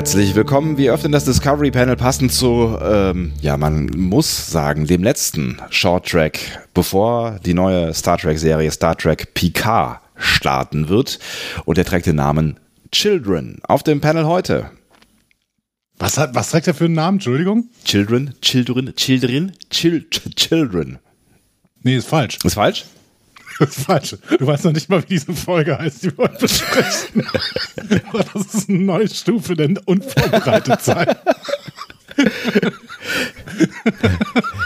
Herzlich willkommen. Wir öffnen das Discovery Panel passend zu, ähm, ja, man muss sagen, dem letzten Short Track, bevor die neue Star Trek Serie Star Trek Picard starten wird. Und der trägt den Namen Children. Auf dem Panel heute. Was, hat, was trägt er für einen Namen? Entschuldigung? Children, Children, Children, Chil Children. Nee, ist falsch. Ist falsch? Das ist falsch. Du weißt noch nicht mal, wie diese Folge heißt, die wir heute besprechen. das ist eine neue Stufe denn unvorbereitet sein.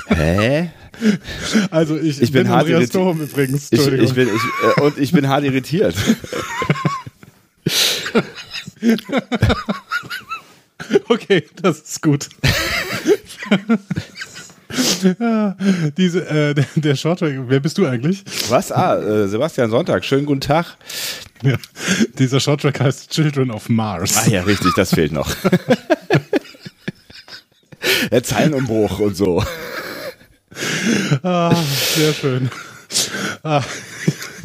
Hä? Also ich, Ich bin hart Andreas. Dohm übrigens. Ich, ich bin, ich, äh, und ich bin hart irritiert. okay, das ist gut. Diese, äh, der, der Shorttrack, wer bist du eigentlich? Was? Ah, äh, Sebastian Sonntag. Schönen guten Tag. Ja, dieser Shorttrack heißt Children of Mars. Ah ja, richtig, das fehlt noch. Der Zeilenumbruch und so. Ah, sehr schön. Ah,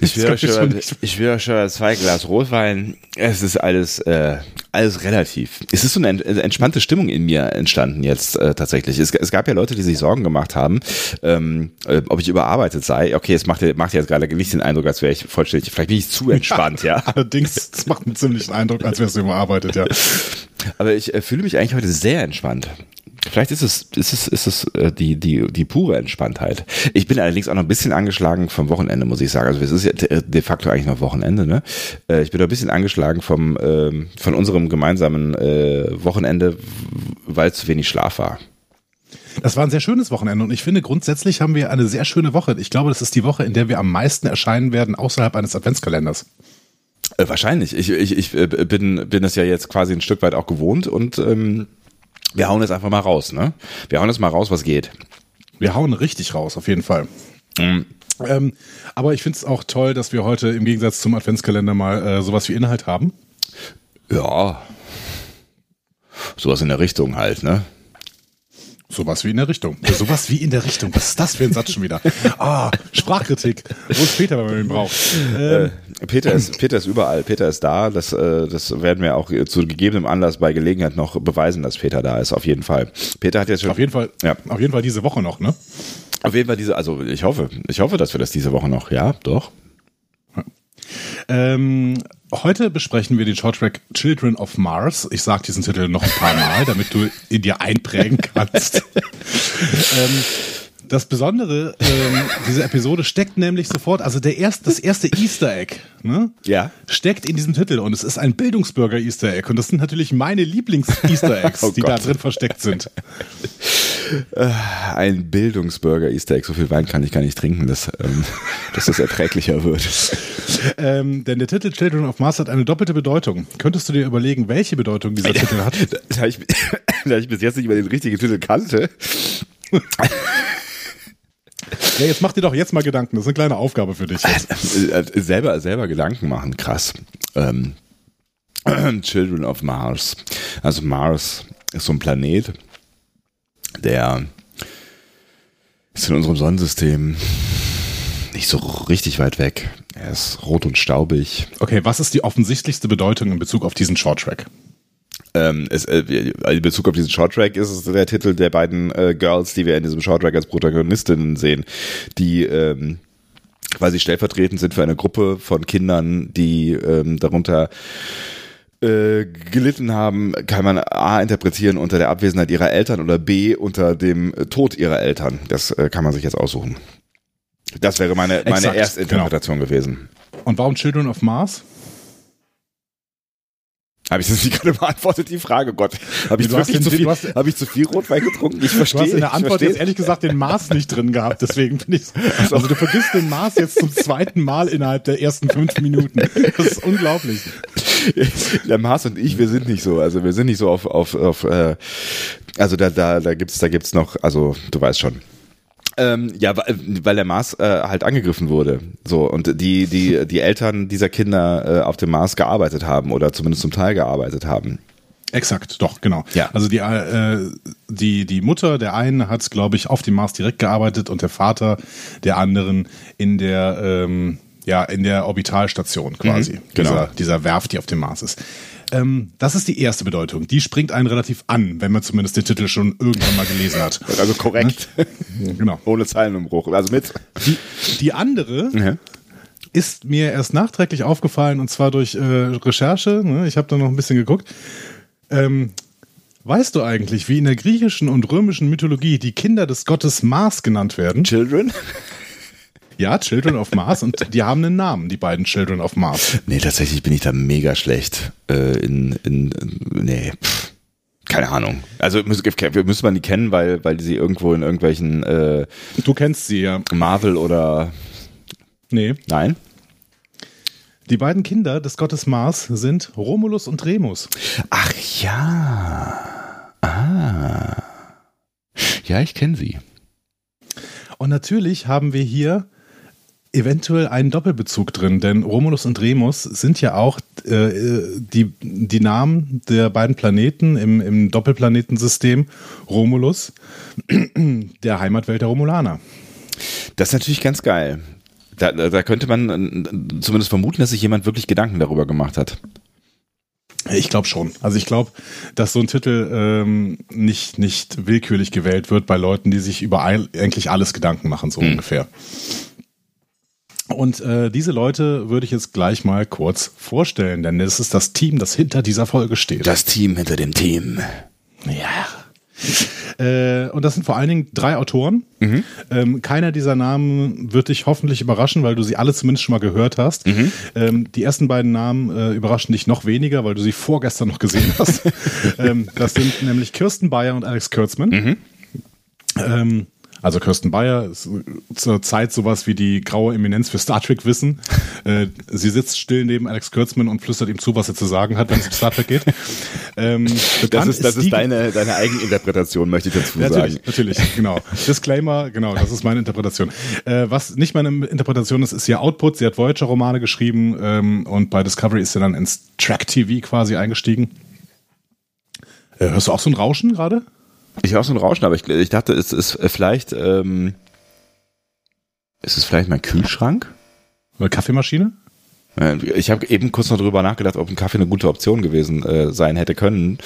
Ich will, ja schon ich will ja schon zwei Glas Rotwein. Es ist alles, äh, alles relativ. Es ist so eine ent- entspannte Stimmung in mir entstanden jetzt äh, tatsächlich. Es, es gab ja Leute, die sich Sorgen gemacht haben, ähm, äh, ob ich überarbeitet sei. Okay, es macht, ja- macht jetzt gerade nicht den Eindruck, als wäre ich vollständig. Vielleicht bin ich zu entspannt, ja. Allerdings, das macht einen ziemlichen Eindruck, als wärst du überarbeitet, ja. Aber ich äh, fühle mich eigentlich heute sehr entspannt. Vielleicht ist es, ist es, ist es äh, die, die, die pure Entspanntheit. Ich bin allerdings auch noch ein bisschen angeschlagen vom Wochenende, muss ich sagen. Also es ist ja de facto eigentlich noch Wochenende, ne? Äh, ich bin noch ein bisschen angeschlagen vom, ähm, von unserem gemeinsamen äh, Wochenende, weil zu wenig Schlaf war. Das war ein sehr schönes Wochenende und ich finde, grundsätzlich haben wir eine sehr schöne Woche. Ich glaube, das ist die Woche, in der wir am meisten erscheinen werden, außerhalb eines Adventskalenders. Äh, wahrscheinlich. Ich, ich, ich bin, bin es ja jetzt quasi ein Stück weit auch gewohnt und ähm, wir hauen jetzt einfach mal raus, ne? Wir hauen jetzt mal raus, was geht. Wir hauen richtig raus, auf jeden Fall. Ähm, aber ich finde es auch toll, dass wir heute im Gegensatz zum Adventskalender mal äh, sowas wie Inhalt haben. Ja. Sowas in der Richtung halt, ne? Sowas wie in der Richtung. Sowas wie in der Richtung. Was ist das für ein Satz schon wieder? Ah, Sprachkritik. Wo ist Peter, wenn man ihn braucht? Ähm, Äh, Peter ist, Peter ist überall. Peter ist da. Das, äh, das werden wir auch zu gegebenem Anlass bei Gelegenheit noch beweisen, dass Peter da ist. Auf jeden Fall. Peter hat jetzt schon. auf jeden Fall, Ja. auf jeden Fall diese Woche noch, ne? Auf jeden Fall diese. Also ich hoffe, ich hoffe, dass wir das diese Woche noch. Ja, doch. Ähm, heute besprechen wir den Shorttrack Children of Mars. Ich sage diesen Titel noch ein paar Mal, damit du ihn dir einprägen kannst. ähm, das Besondere ähm, dieser Episode steckt nämlich sofort, also der erst, das erste Easter Egg, ne? Ja. Steckt in diesem Titel und es ist ein Bildungsbürger Easter Egg und das sind natürlich meine Lieblings-Easter Eggs, Oh die da Gott. drin versteckt sind. Ein Bildungsburger Easter Egg. So viel Wein kann ich gar nicht trinken, dass, ähm, dass das erträglicher wird. Ähm, denn der Titel Children of Mars hat eine doppelte Bedeutung. Könntest du dir überlegen, welche Bedeutung dieser Titel hat? Da ich, da ich bis jetzt nicht mal den richtigen Titel kannte. Ja, jetzt mach dir doch jetzt mal Gedanken. Das ist eine kleine Aufgabe für dich. Jetzt. Äh, selber, selber Gedanken machen, krass. Ähm, Children of Mars. Also Mars ist so ein Planet, der ist in unserem Sonnensystem nicht so richtig weit weg. Er ist rot und staubig. Okay, was ist die offensichtlichste Bedeutung in Bezug auf diesen Shorttrack? Ähm, es, äh, in Bezug auf diesen Shorttrack ist es der Titel der beiden äh, Girls, die wir in diesem Shorttrack als Protagonistinnen sehen, die ähm, quasi stellvertretend sind für eine Gruppe von Kindern, die ähm, darunter äh, gelitten haben, kann man A interpretieren unter der Abwesenheit ihrer Eltern oder B unter dem Tod ihrer Eltern. Das äh, kann man sich jetzt aussuchen. Das wäre meine, meine Exakt, Erstinterpretation gewesen. Und warum Children of Mars? Habe ich das nicht gerade beantwortet, die Frage? Gott, habe ich, wirklich den- zu viel, hast- hab ich zu viel Rotwein getrunken? Ich verstehe. Du hast in der Antwort jetzt ehrlich gesagt den Mars nicht drin gehabt, deswegen bin ich. Also du vergisst den Mars jetzt zum zweiten Mal innerhalb der ersten fünf Minuten. Das ist unglaublich. Der Mars und ich, wir sind nicht so. Also wir sind nicht so auf, auf, auf äh, also da, da, da gibt's, da gibt's noch, also du weißt schon. Ähm, ja, wa- weil der Mars äh, halt angegriffen wurde. So, und die, die, die Eltern dieser Kinder äh, auf dem Mars gearbeitet haben oder zumindest zum Teil gearbeitet haben. Exakt, doch, genau. Ja. Also die, äh, die, die Mutter der einen hat, glaube ich, auf dem Mars direkt gearbeitet und der Vater der anderen in der, ähm, ja, in der Orbitalstation quasi. Mhm, genau. dieser, dieser Werft, die auf dem Mars ist. Ähm, das ist die erste Bedeutung. Die springt einen relativ an, wenn man zumindest den Titel schon irgendwann mal gelesen hat. Also korrekt. Genau. Ohne Zeilenumbruch. Also mit. Die, die andere Ja. ist mir erst nachträglich aufgefallen und zwar durch äh, Recherche. Ne? Ich habe da noch ein bisschen geguckt. Ähm, weißt du eigentlich, wie in der griechischen und römischen Mythologie die Kinder des Gottes Mars genannt werden? Children? Ja, Children of Mars und die haben einen Namen, die beiden Children of Mars. Nee, tatsächlich bin ich da mega schlecht. Äh, in, in, nee, pff, keine Ahnung. Also müssen, wir müssen man die kennen, weil, weil sie irgendwo in irgendwelchen äh, Du kennst sie ja. Marvel oder Nee. nein? Die beiden Kinder des Gottes Mars sind Romulus und Remus. Ach ja. Ah. Ja, ich kenne sie. Und natürlich haben wir hier eventuell einen Doppelbezug drin, denn Romulus und Remus sind ja auch äh, die, die Namen der beiden Planeten im, im Doppelplanetensystem. Romulus, der Heimatwelt der Romulaner. Das ist natürlich ganz geil. Da, da könnte man äh, zumindest vermuten, dass sich jemand wirklich Gedanken darüber gemacht hat. Ich glaube schon. Also ich glaube, dass so ein Titel ähm, nicht, nicht willkürlich gewählt wird bei Leuten, die sich über eigentlich alles Gedanken machen, so ungefähr. Und äh, diese Leute würde ich jetzt gleich mal kurz vorstellen, denn es ist das Team, das hinter dieser Folge steht. Das Team hinter dem Team. Ja. Äh, und das sind vor allen Dingen drei Autoren. Ähm, keiner dieser Namen wird dich hoffentlich überraschen, weil du sie alle zumindest schon mal gehört hast. Ähm, die ersten beiden Namen äh, überraschen dich noch weniger, weil du sie vorgestern noch gesehen hast. ähm, das sind nämlich Kirsten Bayer und Alex Kurtzman. Ähm, also Kirsten Bayer ist zur Zeit sowas wie die graue Eminenz für Star Trek Wissen. Äh, sie sitzt still neben Alex Kurtzman und flüstert ihm zu, was er zu sagen hat, wenn es um Star Trek geht. Ähm, Das ist, das ist die- deine, deine Eigeninterpretation, möchte ich dazu natürlich, sagen. natürlich, genau. Disclaimer, genau, das ist meine Interpretation. Äh, was nicht meine Interpretation ist, ist ihr Output. Sie hat Voyager-Romane geschrieben ähm, und bei Discovery ist sie dann ins Track-TV quasi eingestiegen. Äh, hörst du auch so ein Rauschen gerade? Ich höre auch so ein Rauschen, aber ich, ich dachte, es ist vielleicht, ähm, ist es vielleicht mein Kühlschrank? Oder Kaffeemaschine? Äh, Ich habe eben kurz noch drüber nachgedacht, ob ein Kaffee eine gute Option gewesen äh, sein hätte können,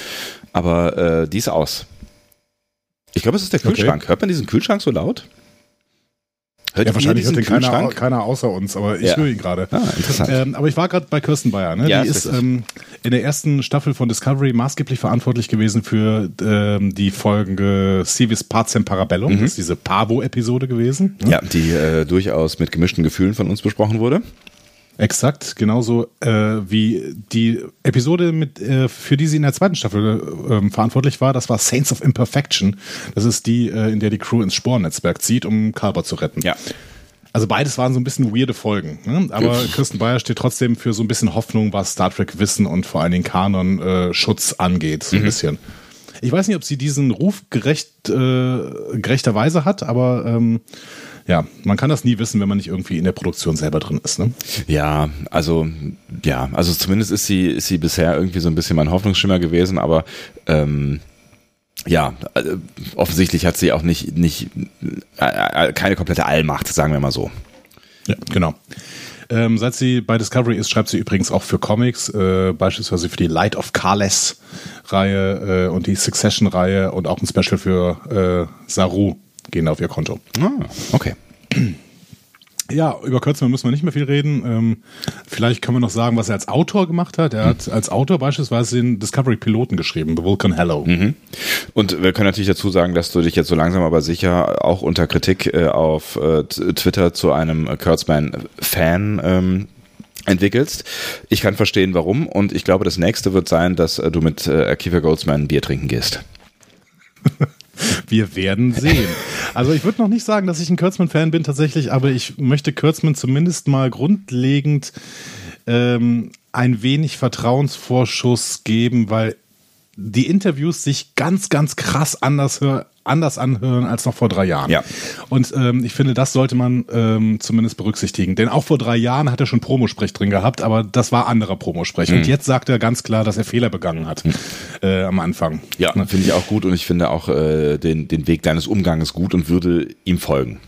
aber äh, die ist aus. Ich glaube, es ist der Okay. Kühlschrank. Hört man diesen Kühlschrank so laut? Hört Ja, wahrscheinlich hört den keiner, keiner außer uns, aber ich Ja. höre ihn gerade. Ah, interessant. Ähm, aber ich war gerade bei Kirsten Bayer. Ne? Ja, die ist ähm, in der ersten Staffel von Discovery maßgeblich verantwortlich gewesen für ähm, die Folge Civis Pacem Parabellum. Das ist diese Pavo-Episode gewesen. ne? ja, die äh, durchaus mit gemischten Gefühlen von uns besprochen wurde. Exakt, genauso äh, wie die Episode, mit, äh, für die sie in der zweiten Staffel ähm, verantwortlich war, das war Saints of Imperfection. Das ist die, äh, in der die Crew ins Sporennetzwerk zieht, um Carver zu retten. Ja. Also beides waren so ein bisschen weirde Folgen. Ne? Aber Kirsten Bayer steht trotzdem für so ein bisschen Hoffnung, was Star Trek Wissen und vor allen Dingen Kanon äh, Schutz angeht, so ein bisschen. Ich weiß nicht, ob sie diesen Ruf gerecht, äh, gerechterweise hat, aber ähm, ja, man kann das nie wissen, wenn man nicht irgendwie in der Produktion selber drin ist. Ne? Ja, also ja, also zumindest ist sie ist sie bisher irgendwie so ein bisschen mein Hoffnungsschimmer gewesen, aber ähm, ja, äh, offensichtlich hat sie auch nicht nicht äh, äh, keine komplette Allmacht, sagen wir mal so. Ja, genau. Ähm, seit sie bei Discovery ist, schreibt sie übrigens auch für Comics, äh, beispielsweise für die Light of Carless Reihe äh, und die Succession Reihe und auch ein Special für äh, Saru gehen auf ihr Konto. Ah, okay. Ja, über Kurtzman müssen wir nicht mehr viel reden. Ähm, vielleicht können wir noch sagen, was er als Autor gemacht hat. Er hat als Autor beispielsweise den Discovery Piloten geschrieben, The Vulcan Hello. Und wir können natürlich dazu sagen, dass du dich jetzt so langsam aber sicher auch unter Kritik äh, auf äh, Twitter zu einem Kurtzman-Fan ähm, entwickelst. Ich kann verstehen, warum. Und ich glaube, das nächste wird sein, dass äh, du mit äh, Akiva Goldsman ein Bier trinken gehst. Wir werden sehen. Also ich würde noch nicht sagen, dass ich ein Kurtzman-Fan bin tatsächlich, aber ich möchte Kurtzman zumindest mal grundlegend ähm, ein wenig Vertrauensvorschuss geben, weil die Interviews sich ganz, ganz krass anders, anders anhören als noch vor drei Jahren. Ja. Und ähm, ich finde, das sollte man ähm, zumindest berücksichtigen. Denn auch vor drei Jahren hat er schon Promosprech drin gehabt, aber das war anderer Promosprech. Und jetzt sagt er ganz klar, dass er Fehler begangen hat äh, am Anfang. Ja, finde ich auch gut und ich finde auch äh, den, den Weg deines Umganges gut und würde ihm folgen.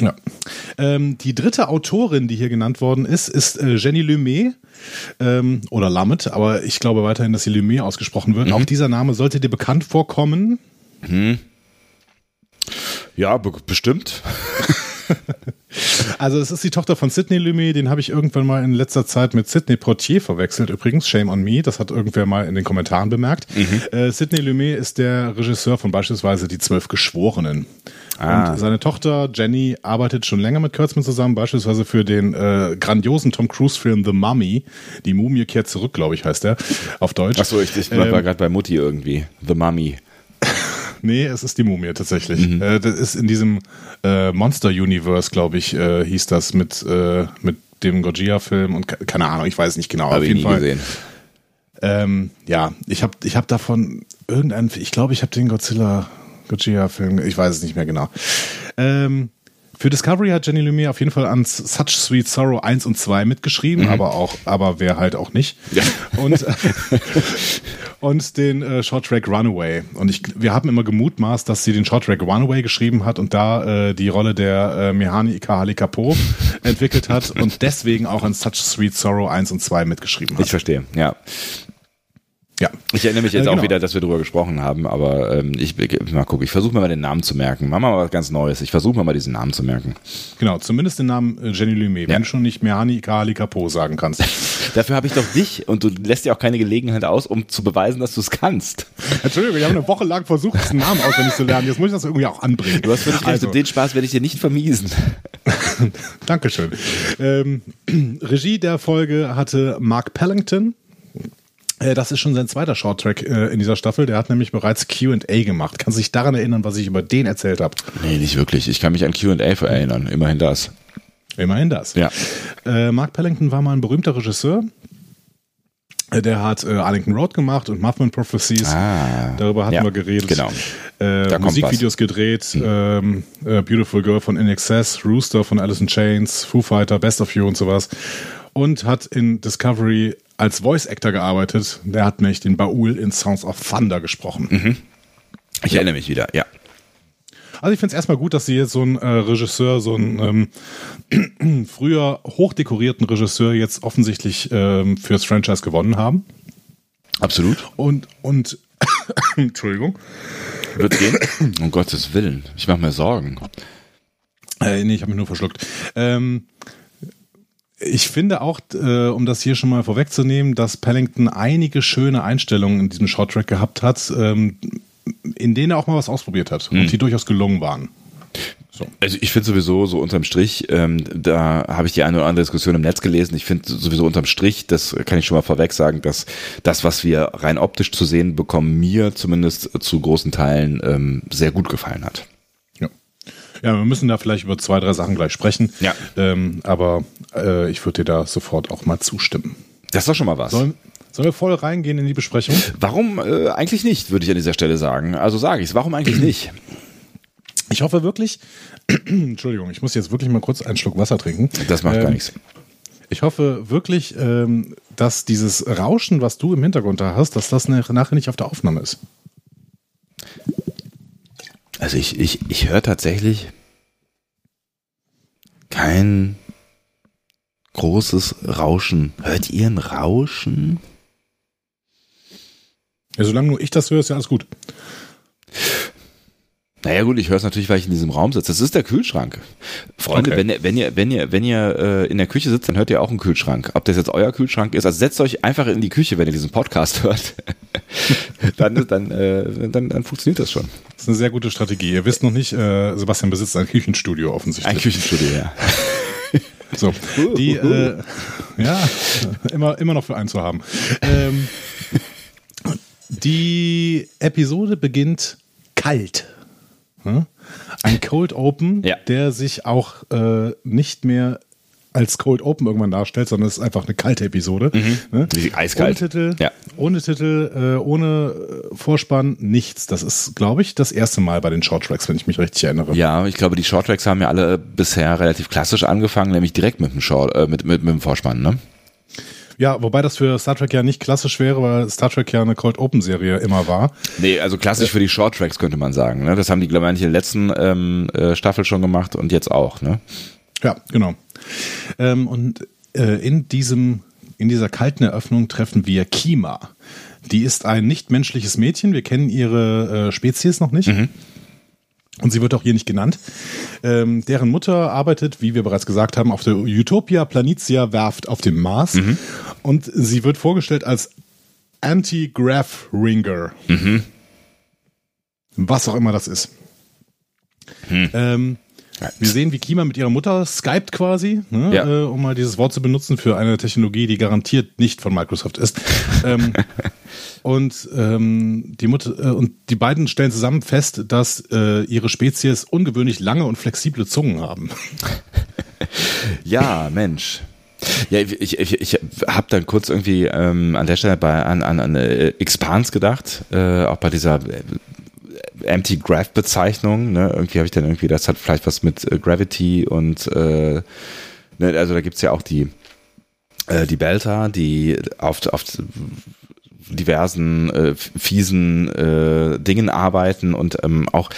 Ja. Ähm, die dritte Autorin, die hier genannt worden ist, ist äh, Jenny Lumet ähm, oder Lamet, aber ich glaube weiterhin, dass sie Lumet ausgesprochen wird. Mhm. Auch dieser Name sollte dir bekannt vorkommen. Mhm. Ja, be bestimmt. Also es ist die Tochter von Sidney Lumet, den habe ich irgendwann mal in letzter Zeit mit Sidney Portier verwechselt. Übrigens, shame on me, das hat irgendwer mal in den Kommentaren bemerkt. Mhm. Äh, Sidney Lumet ist der Regisseur von beispielsweise Die Zwölf Geschworenen. Ah. Und seine Tochter Jenny arbeitet schon länger mit Kurtzman zusammen, beispielsweise für den äh, grandiosen Tom Cruise-Film The Mummy. Die Mumie kehrt zurück, glaube ich, heißt der auf Deutsch. Achso, ich, ich war ähm, gerade bei Mutti irgendwie. The Mummy. Nee, es ist die Mumie tatsächlich. Mhm. Äh, das ist in diesem äh, Monster Universe, glaube ich, äh, hieß das mit, äh, mit dem Gojira-Film und keine Ahnung, ich weiß nicht genau. Hab auf jeden Fall. Gesehen. Ähm, ja, ich habe ich hab davon irgendeinen, ich glaube, ich habe den Godzilla Gojira-Film, ich weiß es nicht mehr genau. Ähm, für Discovery hat Jenny Lumiere auf jeden Fall an Such Sweet Sorrow 1 und 2 mitgeschrieben, mhm. aber auch, aber wer halt auch nicht. Ja. Und, und den äh, Short Track Runaway. Und ich, wir haben immer gemutmaßt, dass sie den Short Track Runaway geschrieben hat und da äh, die Rolle der äh, Mehani Ikahali Kapo entwickelt hat und deswegen auch an Such Sweet Sorrow 1 und 2 mitgeschrieben hat. Ich verstehe, ja. Ja. Ich erinnere mich jetzt äh, genau. auch wieder, dass wir darüber gesprochen haben, aber ähm, ich mal gucken, ich versuche mir mal den Namen zu merken. Machen wir mal was ganz Neues. Ich versuche mir mal diesen Namen zu merken. Genau, zumindest den Namen äh, Jenny Lumet, ja. wenn du schon nicht Mehani Kali Capo sagen kannst. Dafür habe ich doch dich und du lässt dir auch keine Gelegenheit aus, um zu beweisen, dass du es kannst. Entschuldigung, wir haben eine Woche lang versucht, diesen Namen auswendig zu lernen. Jetzt muss ich das irgendwie auch anbringen. Du hast völlig recht also. und den Spaß werde ich dir nicht vermiesen. Dankeschön. Ähm, Regie der Folge hatte Mark Pellington. Äh, das ist schon sein zweiter Shorttrack äh, in dieser Staffel. Der hat nämlich bereits QA gemacht. Kannst du dich daran erinnern, was ich über den erzählt habe? Nee, nicht wirklich. Ich kann mich an QA erinnern. Immerhin das. Immerhin das. Ja. Äh, Mark Pellington war mal ein berühmter Regisseur. Äh, der hat äh, Arlington Road gemacht und Muffin Prophecies. Ah, Darüber hatten ja, wir geredet. Genau. Äh, Musikvideos gedreht. Hm. Ähm, äh, Beautiful Girl von In Excess, Rooster von Alice in Chains, Foo Fighter, Best of You und sowas. Und hat in Discovery als Voice Actor gearbeitet. Der hat nämlich den Baul in Sounds of Thunder gesprochen. Mhm. Ich ja. erinnere mich wieder, ja. Also ich finde es erstmal gut, dass sie jetzt so einen äh, Regisseur, so einen ähm, früher hochdekorierten Regisseur jetzt offensichtlich ähm, fürs Franchise gewonnen haben. Absolut. Und, und Entschuldigung. Wird gehen? um Gottes Willen. Ich mache mir Sorgen. Äh, nee, ich habe mich nur verschluckt. Ähm, ich finde auch, äh, um das hier schon mal vorwegzunehmen, dass Pellington einige schöne Einstellungen in diesem Shorttrack gehabt hat, ähm, in denen er auch mal was ausprobiert hat mhm. und die durchaus gelungen waren. So. Also ich finde sowieso so unterm Strich, ähm, da habe ich die eine oder andere Diskussion im Netz gelesen. Ich finde sowieso unterm Strich, das kann ich schon mal vorweg sagen, dass das, was wir rein optisch zu sehen bekommen, mir zumindest zu großen Teilen ähm, sehr gut gefallen hat. Ja, wir müssen da vielleicht über zwei, drei Sachen gleich sprechen. Ja. Ähm, aber äh, ich würde dir da sofort auch mal zustimmen. Das ist doch schon mal was. Sollen, sollen wir voll reingehen in die Besprechung? Warum äh, eigentlich nicht, würde ich an dieser Stelle sagen. Also sage ich es, warum eigentlich nicht? Ich hoffe wirklich, Entschuldigung, ich muss jetzt wirklich mal kurz einen Schluck Wasser trinken. Das macht ähm, gar nichts. Ich hoffe wirklich, ähm, dass dieses Rauschen, was du im Hintergrund da hast, dass das nachher nicht auf der Aufnahme ist. Also ich, ich, ich höre tatsächlich kein großes Rauschen. Hört ihr ein Rauschen? Ja, solange nur ich das höre, ist ja alles gut. Naja gut, ich höre es natürlich, weil ich in diesem Raum sitze. Das ist der Kühlschrank. Freunde, okay. wenn, ihr, wenn ihr, wenn ihr, wenn ihr äh, in der Küche sitzt, dann hört ihr auch einen Kühlschrank. Ob das jetzt euer Kühlschrank ist, also setzt euch einfach in die Küche, wenn ihr diesen Podcast hört. dann, dann, äh, dann, dann funktioniert das schon. Das ist eine sehr gute Strategie. Ihr wisst noch nicht, äh, Sebastian besitzt ein Küchenstudio offensichtlich. Ein Küchenstudio, ja. So, die, äh, ja, immer, immer noch für einen zu haben. Ähm, die Episode beginnt kalt. Hm? Ein Cold Open, ja. der sich auch äh, nicht mehr als Cold Open irgendwann darstellt, sondern es ist einfach eine kalte Episode. Mhm. Ne? Eiskalt. Ohne Titel, ja. ohne, Titel äh, ohne äh, Vorspann, nichts. Das ist, glaube ich, das erste Mal bei den Shorttracks, wenn ich mich richtig erinnere. Ja, ich glaube, die Shorttracks haben ja alle bisher relativ klassisch angefangen, nämlich direkt mit dem, Short, äh, mit, mit, mit dem Vorspann, ne? Ja, wobei das für Star Trek ja nicht klassisch wäre, weil Star Trek ja eine Cold Open Serie immer war. Nee, also klassisch für die Short Tracks könnte man sagen. Ne? Das haben die, glaube ich, in der letzten ähm, äh, Staffel schon gemacht und jetzt auch. Ne? Ja, genau. Ähm, und äh, in diesem, in dieser kalten Eröffnung treffen wir Kima. Die ist ein nichtmenschliches Mädchen. Wir kennen ihre äh, Spezies noch nicht. Mhm. Und sie wird auch hier nicht genannt. Ähm, deren Mutter arbeitet, wie wir bereits gesagt haben, auf der Utopia Planitia Werft auf dem Mars. Mhm. Und sie wird vorgestellt als Anti-Graph Ringer. Mhm. Was auch immer das ist. Mhm. Ähm, wir sehen, wie Kima mit ihrer Mutter skypt quasi, ne, ja. äh, um mal dieses Wort zu benutzen für eine Technologie, die garantiert nicht von Microsoft ist. ähm, und ähm, die Mutter äh, und die beiden stellen zusammen fest, dass äh, ihre Spezies ungewöhnlich lange und flexible Zungen haben. ja, Mensch. Ja, ich, ich, ich habe dann kurz irgendwie ähm, an der Stelle bei, an, an, an äh, Expans gedacht, äh, auch bei dieser Empty-Graph-Bezeichnung. Ne? Irgendwie habe ich dann irgendwie, das hat vielleicht was mit äh, Gravity und äh, ne? also da gibt es ja auch die, äh, die Belter, die auf, auf diversen äh, fiesen äh, Dingen arbeiten und ähm, auch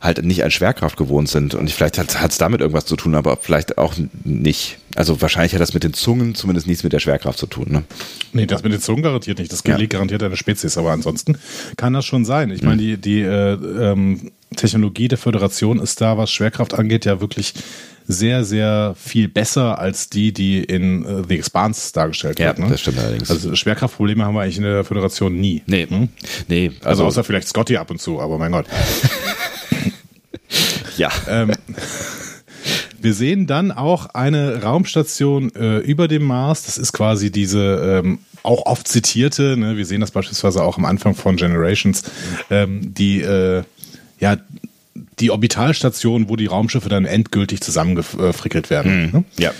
halt nicht an Schwerkraft gewohnt sind. Und vielleicht hat es damit irgendwas zu tun, aber vielleicht auch nicht. Also wahrscheinlich hat das mit den Zungen zumindest nichts mit der Schwerkraft zu tun. Ne? Nee, das mit den Zungen garantiert nicht. Das ja. garantiert eine Spezies, aber ansonsten kann das schon sein. Ich meine, die, die äh, ähm, Technologie der Föderation ist da, was Schwerkraft angeht, ja wirklich sehr, sehr viel besser als die, die in uh, The Expanse dargestellt ja, wird. Ne? das stimmt allerdings. Also Schwerkraftprobleme haben wir eigentlich in der Föderation nie. Nee. Hm? nee also, also außer vielleicht Scotty ab und zu, aber mein Gott. ja. Ähm, wir sehen dann auch eine Raumstation äh, über dem Mars. Das ist quasi diese ähm, auch oft zitierte, ne? wir sehen das beispielsweise auch am Anfang von Generations, ähm, die äh, ja die Orbitalstation, wo die Raumschiffe dann endgültig zusammengefrickelt werden. Mhm. Ne? Ja.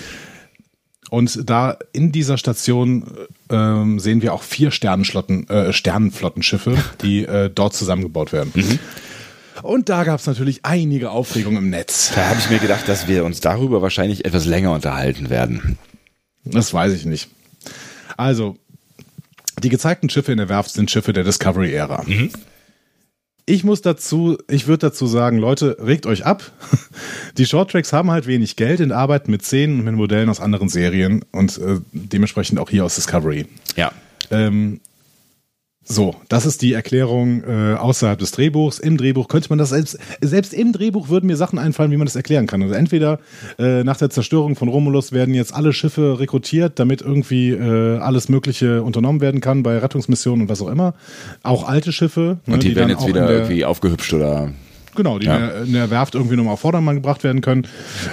Und da in dieser Station ähm, sehen wir auch vier Sternenflotten, äh, Sternenflottenschiffe, die äh, dort zusammengebaut werden. Mhm. Und da gab es natürlich einige Aufregung im Netz. Da habe ich mir gedacht, dass wir uns darüber wahrscheinlich etwas länger unterhalten werden. Das weiß ich nicht. Also, die gezeigten Schiffe in der Werft sind Schiffe der Discovery-Ära. Mhm ich muss dazu, ich würde dazu sagen, Leute, regt euch ab. Die Shorttracks haben halt wenig Geld in Arbeit mit Szenen und mit Modellen aus anderen Serien und äh, dementsprechend auch hier aus Discovery. Ja. Ähm, so, das ist die Erklärung äh, außerhalb des Drehbuchs. Im Drehbuch könnte man das selbst, selbst im Drehbuch würden mir Sachen einfallen, wie man das erklären kann. Also entweder äh, nach der Zerstörung von Romulus werden jetzt alle Schiffe rekrutiert, damit irgendwie äh, alles Mögliche unternommen werden kann bei Rettungsmissionen und was auch immer. Auch alte Schiffe. Ne, und die, die werden jetzt wieder der, irgendwie aufgehübscht oder. Genau, die ja. in, der, in, der, Werft irgendwie nochmal auf Vordermann gebracht werden können.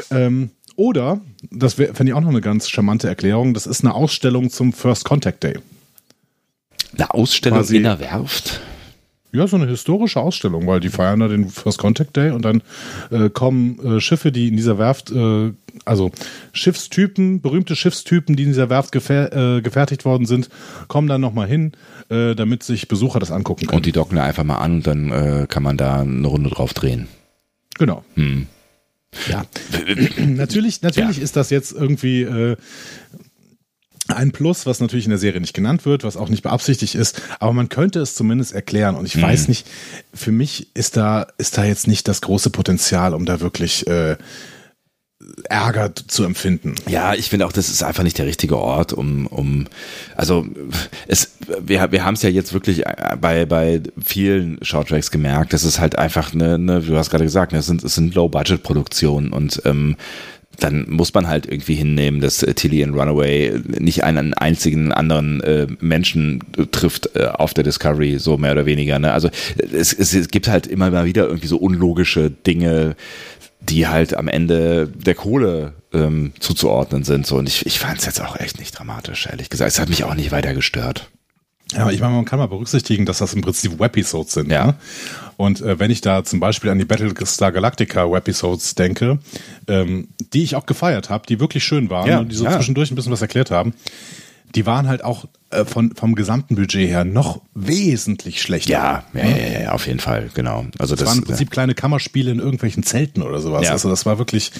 Ähm, oder, das fände ich auch noch eine ganz charmante Erklärung, das ist eine Ausstellung zum First Contact Day. Eine Ausstellung in der Werft? Ja, so eine historische Ausstellung, weil die feiern da den First Contact Day und dann äh, kommen äh, Schiffe, die in dieser Werft, äh, also Schiffstypen, berühmte Schiffstypen, die in dieser Werft gefer äh, gefertigt worden sind, kommen dann nochmal hin, äh, damit sich Besucher das angucken können. Und die docken da einfach mal an und dann äh, kann man da eine Runde drauf drehen. Genau. Hm. Ja, natürlich, natürlich ja. ist das jetzt irgendwie ein Plus, was natürlich in der Serie nicht genannt wird, was auch nicht beabsichtigt ist, aber man könnte es zumindest erklären. Und ich mhm. weiß nicht, für mich ist da, ist da jetzt nicht das große Potenzial, um da wirklich äh, Ärger zu empfinden. Ja, ich finde auch, das ist einfach nicht der richtige Ort, um, um also es, wir, wir haben es ja jetzt wirklich bei, bei vielen Shorttracks gemerkt, das ist halt einfach eine, eine du hast gerade gesagt, ne, es sind, es sind Low-Budget-Produktionen und ähm, dann muss man halt irgendwie hinnehmen, dass äh, Tilly in Runaway nicht einen einzigen anderen äh, Menschen trifft äh, auf der Discovery, so mehr oder weniger. Ne? Also es, es, es gibt halt immer mal wieder irgendwie so unlogische Dinge, die halt am Ende der Kohle ähm, zuzuordnen sind. So. Und ich, ich fand es jetzt auch echt nicht dramatisch, ehrlich gesagt. Es hat mich auch nicht weiter gestört. Ja, ich meine, man kann mal berücksichtigen, dass das im Prinzip Webisodes sind. Ja. Ne? Und äh, wenn ich da zum Beispiel an die Battlestar Galactica Webisodes denke, ähm, die ich auch gefeiert habe, die wirklich schön waren ja, und die so ja. zwischendurch ein bisschen was erklärt haben, die waren halt auch von, vom gesamten Budget her noch wesentlich schlechter. Ja, ja, ja, ja, auf jeden Fall, genau. Also das, das waren im Prinzip kleine Kammerspiele in irgendwelchen Zelten oder sowas. Ja. Also das war wirklich,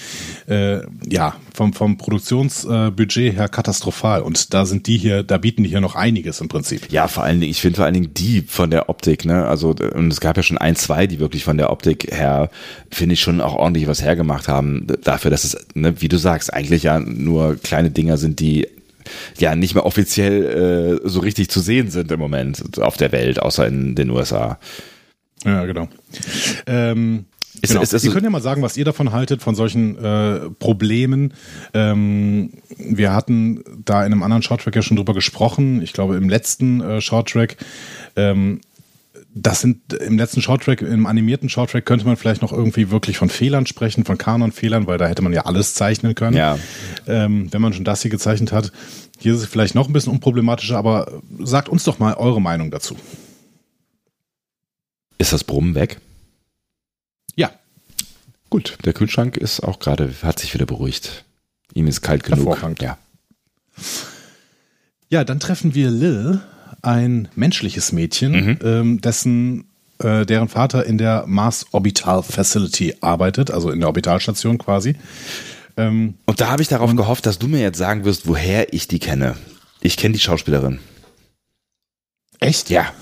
äh, ja, vom, vom Produktionsbudget her katastrophal. Und da sind die hier, da bieten die hier noch einiges im Prinzip. Ja, vor allen Dingen, ich finde vor allen Dingen die von der Optik, ne, also und es gab ja schon ein, zwei, die wirklich von der Optik her, finde ich schon auch ordentlich was hergemacht haben. Dafür, dass es, ne, wie du sagst, eigentlich ja nur kleine Dinger sind, die ja nicht mehr offiziell äh, so richtig zu sehen sind im Moment auf der Welt, außer in den USA. Ja, genau. Ähm, ist, genau. Ist, ist, ihr könnt ja mal sagen, was ihr davon haltet, von solchen äh, Problemen. Ähm, wir hatten da in einem anderen Shorttrack ja schon drüber gesprochen. Ich glaube, im letzten äh, Shorttrack. Ähm, das sind im letzten Shorttrack, im animierten Shorttrack könnte man vielleicht noch irgendwie wirklich von Fehlern sprechen, von Kanon-Fehlern, weil da hätte man ja alles zeichnen können. Ja. Ähm, wenn man schon das hier gezeichnet hat. Hier ist es vielleicht noch ein bisschen unproblematischer, aber sagt uns doch mal eure Meinung dazu. Ist das Brummen weg? Ja. Gut, der Kühlschrank ist auch gerade, hat sich wieder beruhigt. Ihm ist kalt genug. Hervorragend. Ja. Ja, dann treffen wir Lil ein menschliches Mädchen, mhm. ähm, dessen äh, deren Vater in der Mars Orbital Facility arbeitet, also in der Orbitalstation quasi. Ähm, und da habe ich darauf gehofft, dass du mir jetzt sagen wirst, woher ich die kenne. Ich kenne die Schauspielerin. Echt? Ja.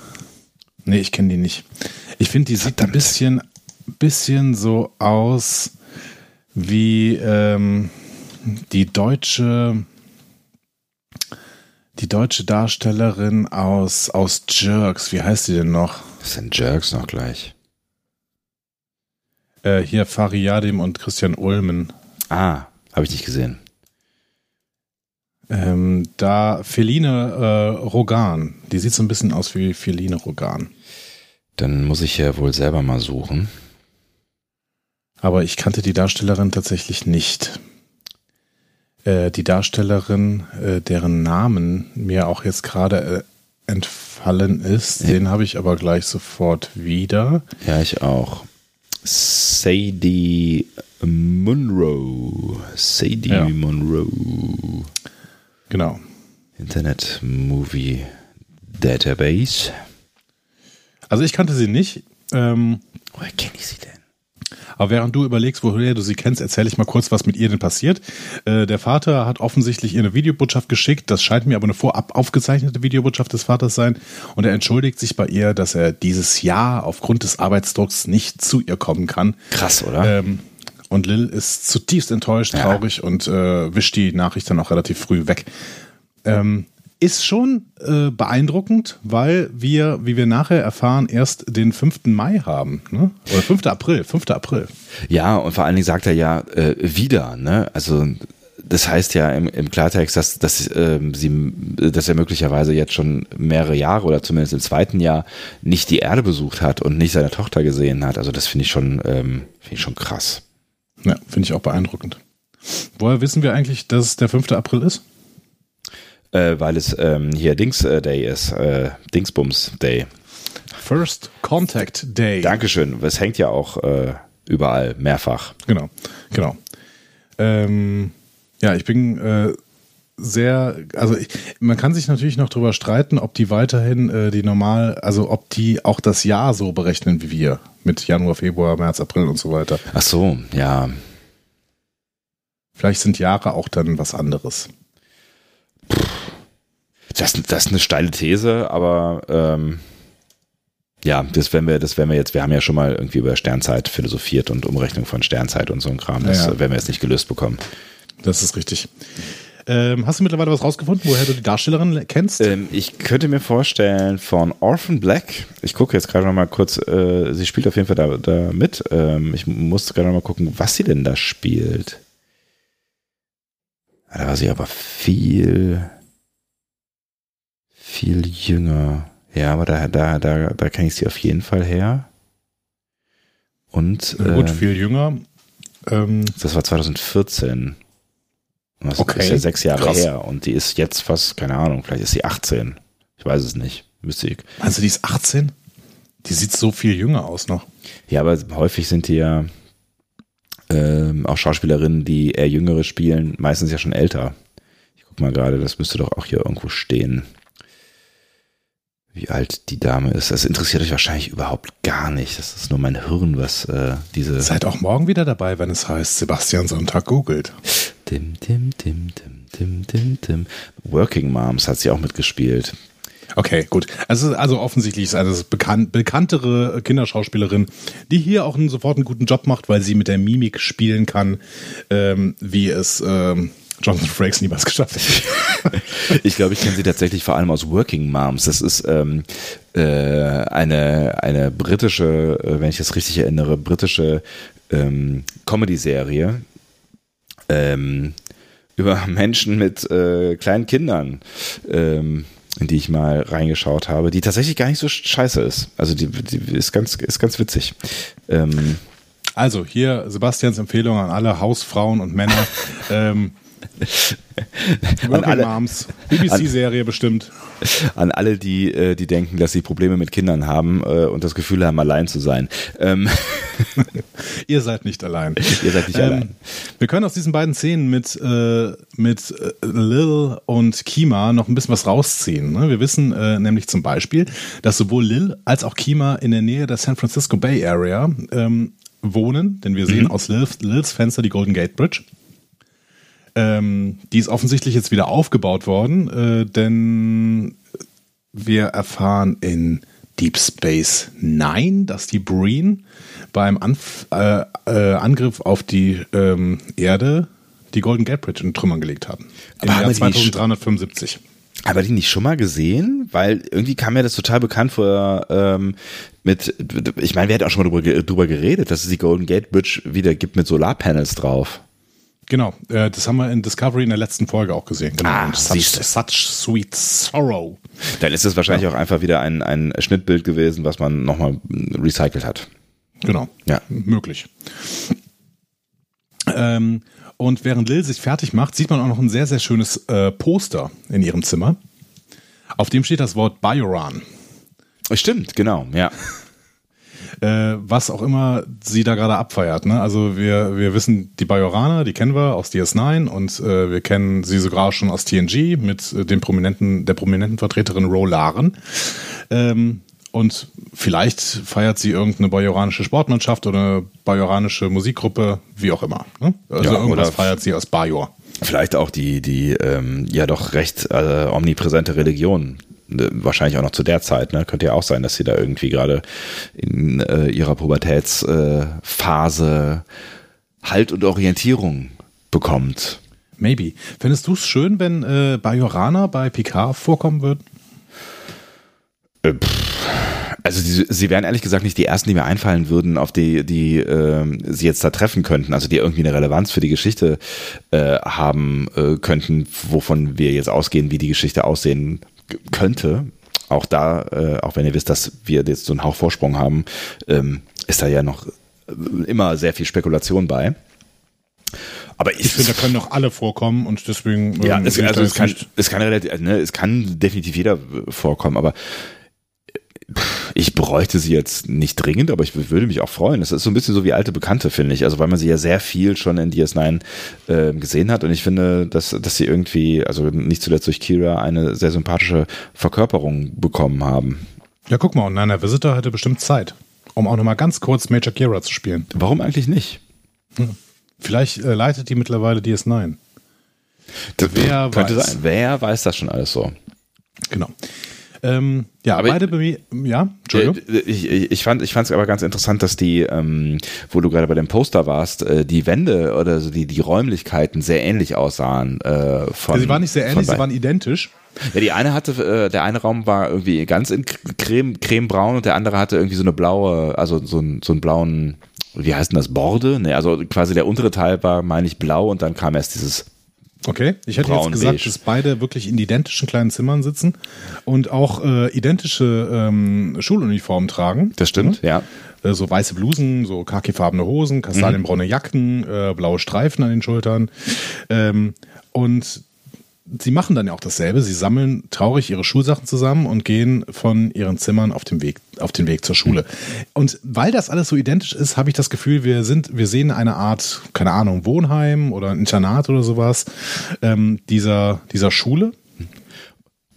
Nee, ich kenne die nicht. Ich finde, die Verdammt. sieht ein bisschen, bisschen so aus wie ähm, die deutsche die deutsche Darstellerin aus, aus Jerks. Wie heißt sie denn noch? Was sind Jerks noch gleich? Äh, hier Fariadim und Christian Ulmen. Ah, habe ich nicht gesehen. Ähm, da Feline äh, Rogan. Die sieht so ein bisschen aus wie Feline Rogan. Dann muss ich ja wohl selber mal suchen. Aber ich kannte die Darstellerin tatsächlich nicht. Äh, die Darstellerin, äh, deren Namen mir auch jetzt gerade äh, entfallen ist, ja. den habe ich aber gleich sofort wieder. Ja, ich auch. Sadie Monroe. Sadie ja. Monroe. Genau. Internet Movie Database. Also ich kannte sie nicht. Ähm, Woher kenne ich sie denn? Aber während du überlegst, woher du sie kennst, erzähle ich mal kurz, was mit ihr denn passiert. Äh, der Vater hat offensichtlich ihr eine Videobotschaft geschickt. Das scheint mir aber eine vorab aufgezeichnete Videobotschaft des Vaters sein. Und er entschuldigt sich bei ihr, dass er dieses Jahr aufgrund des Arbeitsdrucks nicht zu ihr kommen kann. Krass, oder? Ähm, und Lil ist zutiefst enttäuscht, traurig ja. und äh, wischt die Nachricht dann auch relativ früh weg. Ähm, ist schon äh, beeindruckend, weil wir, wie wir nachher erfahren, erst den 5. Mai haben. Ne? Oder 5. April, 5. April. Ja, und vor allen Dingen sagt er ja äh, wieder, ne? Also das heißt ja im, im Klartext, dass, dass, ähm, sie, dass er möglicherweise jetzt schon mehrere Jahre oder zumindest im zweiten Jahr nicht die Erde besucht hat und nicht seine Tochter gesehen hat. Also das finde ich schon, ähm, finde ich schon krass. Ja, finde ich auch beeindruckend. Woher wissen wir eigentlich, dass es der 5. April ist? äh, weil es ähm, hier Dings äh, Day ist, äh, Dingsbums Day. First Contact Day. Dankeschön. Es hängt ja auch äh, überall mehrfach. Genau, genau. Ähm, ja, ich bin äh, sehr, also ich, man kann sich natürlich noch darüber streiten, ob die weiterhin äh, die normal, also ob die auch das Jahr so berechnen wie wir mit Januar, Februar, März, April und so weiter. Ach so, ja. Vielleicht sind Jahre auch dann was anderes. Das, das ist eine steile These, aber ähm, ja, das werden wir, das werden wir jetzt, wir haben ja schon mal irgendwie über Sternzeit philosophiert und Umrechnung von Sternzeit und so ein Kram. Das ja, ja. werden wir jetzt nicht gelöst bekommen. Das ist richtig. Ähm, hast du mittlerweile was rausgefunden, woher du die Darstellerin kennst? Ähm, ich könnte mir vorstellen von Orphan Black. Ich gucke jetzt gerade noch mal kurz. Äh, sie spielt auf jeden Fall da, da mit. Ähm, ich muss gerade noch mal gucken, was sie denn da spielt. Da war sie aber viel, viel jünger. Ja, aber da, da, da, da kenne ich sie auf jeden Fall her. Und. Gut, äh, viel jünger. Ähm, das war 2014. Das okay, ist ja sechs Jahre krass. her. Und die ist jetzt fast, keine Ahnung, vielleicht ist sie 18. Ich weiß es nicht. Müsste ich. Also die ist 18? Die sieht so viel jünger aus noch. Ja, aber häufig sind die ja ähm, auch Schauspielerinnen, die eher Jüngere spielen, meistens ja schon älter. Ich guck mal gerade, das müsste doch auch hier irgendwo stehen. wie alt die Dame ist. Das interessiert euch wahrscheinlich überhaupt gar nicht. Das ist nur mein Hirn, was äh, diese. Seid auch morgen wieder dabei, wenn es heißt, Sebastian Sonntag googelt. Tim, Tim, Tim, Tim, Tim, Tim, Tim. Working Moms hat sie auch mitgespielt. Okay, gut. Also, also offensichtlich ist eine bekannt, bekanntere Kinderschauspielerin, die hier auch einen, sofort einen guten Job macht, weil sie mit der Mimik spielen kann, ähm, wie es ähm, Jonathan Frakes niemals geschafft hat. ich glaube, ich kenne sie tatsächlich vor allem aus Working Moms. Das ist ähm, äh, eine, eine britische, äh, wenn ich das richtig erinnere, britische ähm, Comedy-Serie ähm, über Menschen mit äh, kleinen Kindern. Ähm, in die ich mal reingeschaut habe, die tatsächlich gar nicht so scheiße ist. Also die, die ist ganz, ist ganz witzig. Ähm, also hier Sebastians Empfehlung an alle Hausfrauen und Männer. ähm, an alle, Moms, BBC-Serie bestimmt. An alle, die, äh, die denken, dass sie Probleme mit Kindern haben äh, und das Gefühl haben, allein zu sein. Ähm. Ihr seid nicht allein. Ihr seid nicht ähm, allein. Wir können aus diesen beiden Szenen mit, äh, mit äh, Lil und Kima noch ein bisschen was rausziehen. Ne? Wir wissen äh, nämlich zum Beispiel, dass sowohl Lil als auch Kima in der Nähe der San Francisco Bay Area ähm, wohnen, denn wir sehen mhm. aus Lils, Lils Fenster die Golden Gate Bridge. Ähm, die ist offensichtlich jetzt wieder aufgebaut worden, äh, denn wir erfahren in Deep Space Nine, dass die Breen beim Anf äh, äh, Angriff auf die ähm, Erde die Golden Gate Bridge in Trümmern gelegt haben. Im Jahr 2375. Aber die nicht schon mal gesehen? Weil irgendwie kam mir das total bekannt vor ähm, mit, ich meine, wir hätten auch schon mal drüber, drüber geredet, dass es die Golden Gate Bridge wieder gibt mit Solarpanels drauf. Genau, äh, das haben wir in Discovery in der letzten Folge auch gesehen. Genau. Ah, such, such sweet sorrow. Dann ist es wahrscheinlich ja. auch einfach wieder ein, ein Schnittbild gewesen, was man nochmal recycelt hat. Genau, ja, möglich. Ähm, und während Lil sich fertig macht, sieht man auch noch ein sehr, sehr schönes äh, Poster in ihrem Zimmer. Auf dem steht das Wort Bioran. Stimmt, genau, ja äh, was auch immer sie da gerade abfeiert. Ne? Also wir, wir wissen, die Bajoraner, die kennen wir aus DS9 und äh, wir kennen sie sogar schon aus TNG mit äh, dem prominenten, der prominenten Vertreterin Rolaren. Ähm, und vielleicht feiert sie irgendeine bajoranische Sportmannschaft oder eine bajoranische Musikgruppe, wie auch immer. Ne? Also ja, irgendwas feiert sie aus Bajor. Vielleicht auch die, die ähm, ja doch recht äh, omnipräsente Religion wahrscheinlich auch noch zu der Zeit, ne? Könnte ja auch sein, dass sie da irgendwie gerade in äh, ihrer Pubertätsphase äh, Halt und Orientierung bekommt. Maybe. Findest du es schön, wenn äh, Bajoraner bei Picard vorkommen würden? Äh, also die, sie wären ehrlich gesagt nicht die ersten, die mir einfallen würden, auf die, die äh, sie jetzt da treffen könnten, also die irgendwie eine Relevanz für die Geschichte äh, haben äh, könnten, wovon wir jetzt ausgehen, wie die Geschichte aussehen könnte, auch da, äh, auch wenn ihr wisst, dass wir jetzt so einen Hauch Vorsprung haben, ähm, ist da ja noch immer sehr viel Spekulation bei. Aber ich, ich finde, da können noch alle vorkommen und deswegen. Ja, ähm, es, also es kann, es kann relativ, ne, es kann definitiv jeder vorkommen, aber ich bräuchte sie jetzt nicht dringend, aber ich würde mich auch freuen. Das ist so ein bisschen so wie alte Bekannte, finde ich. Also weil man sie ja sehr viel schon in DS9 äh, gesehen hat und ich finde, dass, dass sie irgendwie, also nicht zuletzt durch Kira, eine sehr sympathische Verkörperung bekommen haben. Ja, guck mal, und Nana Visitor hatte bestimmt Zeit, um auch nochmal ganz kurz Major Kira zu spielen. Warum eigentlich nicht? Hm. Vielleicht äh, leitet die mittlerweile DS9. Das Wer könnte weiß. sein. Wer weiß das schon alles so? Genau. Ähm, ja, aber beide bei mir, ja, Entschuldigung. Äh, ich, ich, ich fand es aber ganz interessant, dass die, ähm, wo du gerade bei dem Poster warst, äh, die Wände oder so die, die Räumlichkeiten sehr ähnlich aussahen. Äh, von, ja, sie waren nicht sehr ähnlich, sie waren identisch. Ja, die eine hatte, äh, der eine Raum war irgendwie ganz in creme, cremebraun und der andere hatte irgendwie so eine blaue, also so, ein, so einen blauen, wie heißt denn das, Borde? Ne, also quasi der untere Teil war, meine ich, blau und dann kam erst dieses Okay, ich hätte jetzt gesagt, dass beide wirklich in identischen kleinen Zimmern sitzen und auch äh, identische ähm, Schuluniformen tragen. Das stimmt, ja. Äh, so weiße Blusen, so khakifarbene Hosen, kastanienbraune Jacken, äh, blaue Streifen an den Schultern. Ähm, und sie machen dann ja auch dasselbe. Sie sammeln traurig ihre Schulsachen zusammen und gehen von ihren Zimmern auf den Weg, auf den Weg zur Schule. Und weil das alles so identisch ist, habe ich das Gefühl, wir sind, wir sehen eine Art, keine Ahnung, Wohnheim oder Internat oder sowas ähm, dieser, dieser Schule.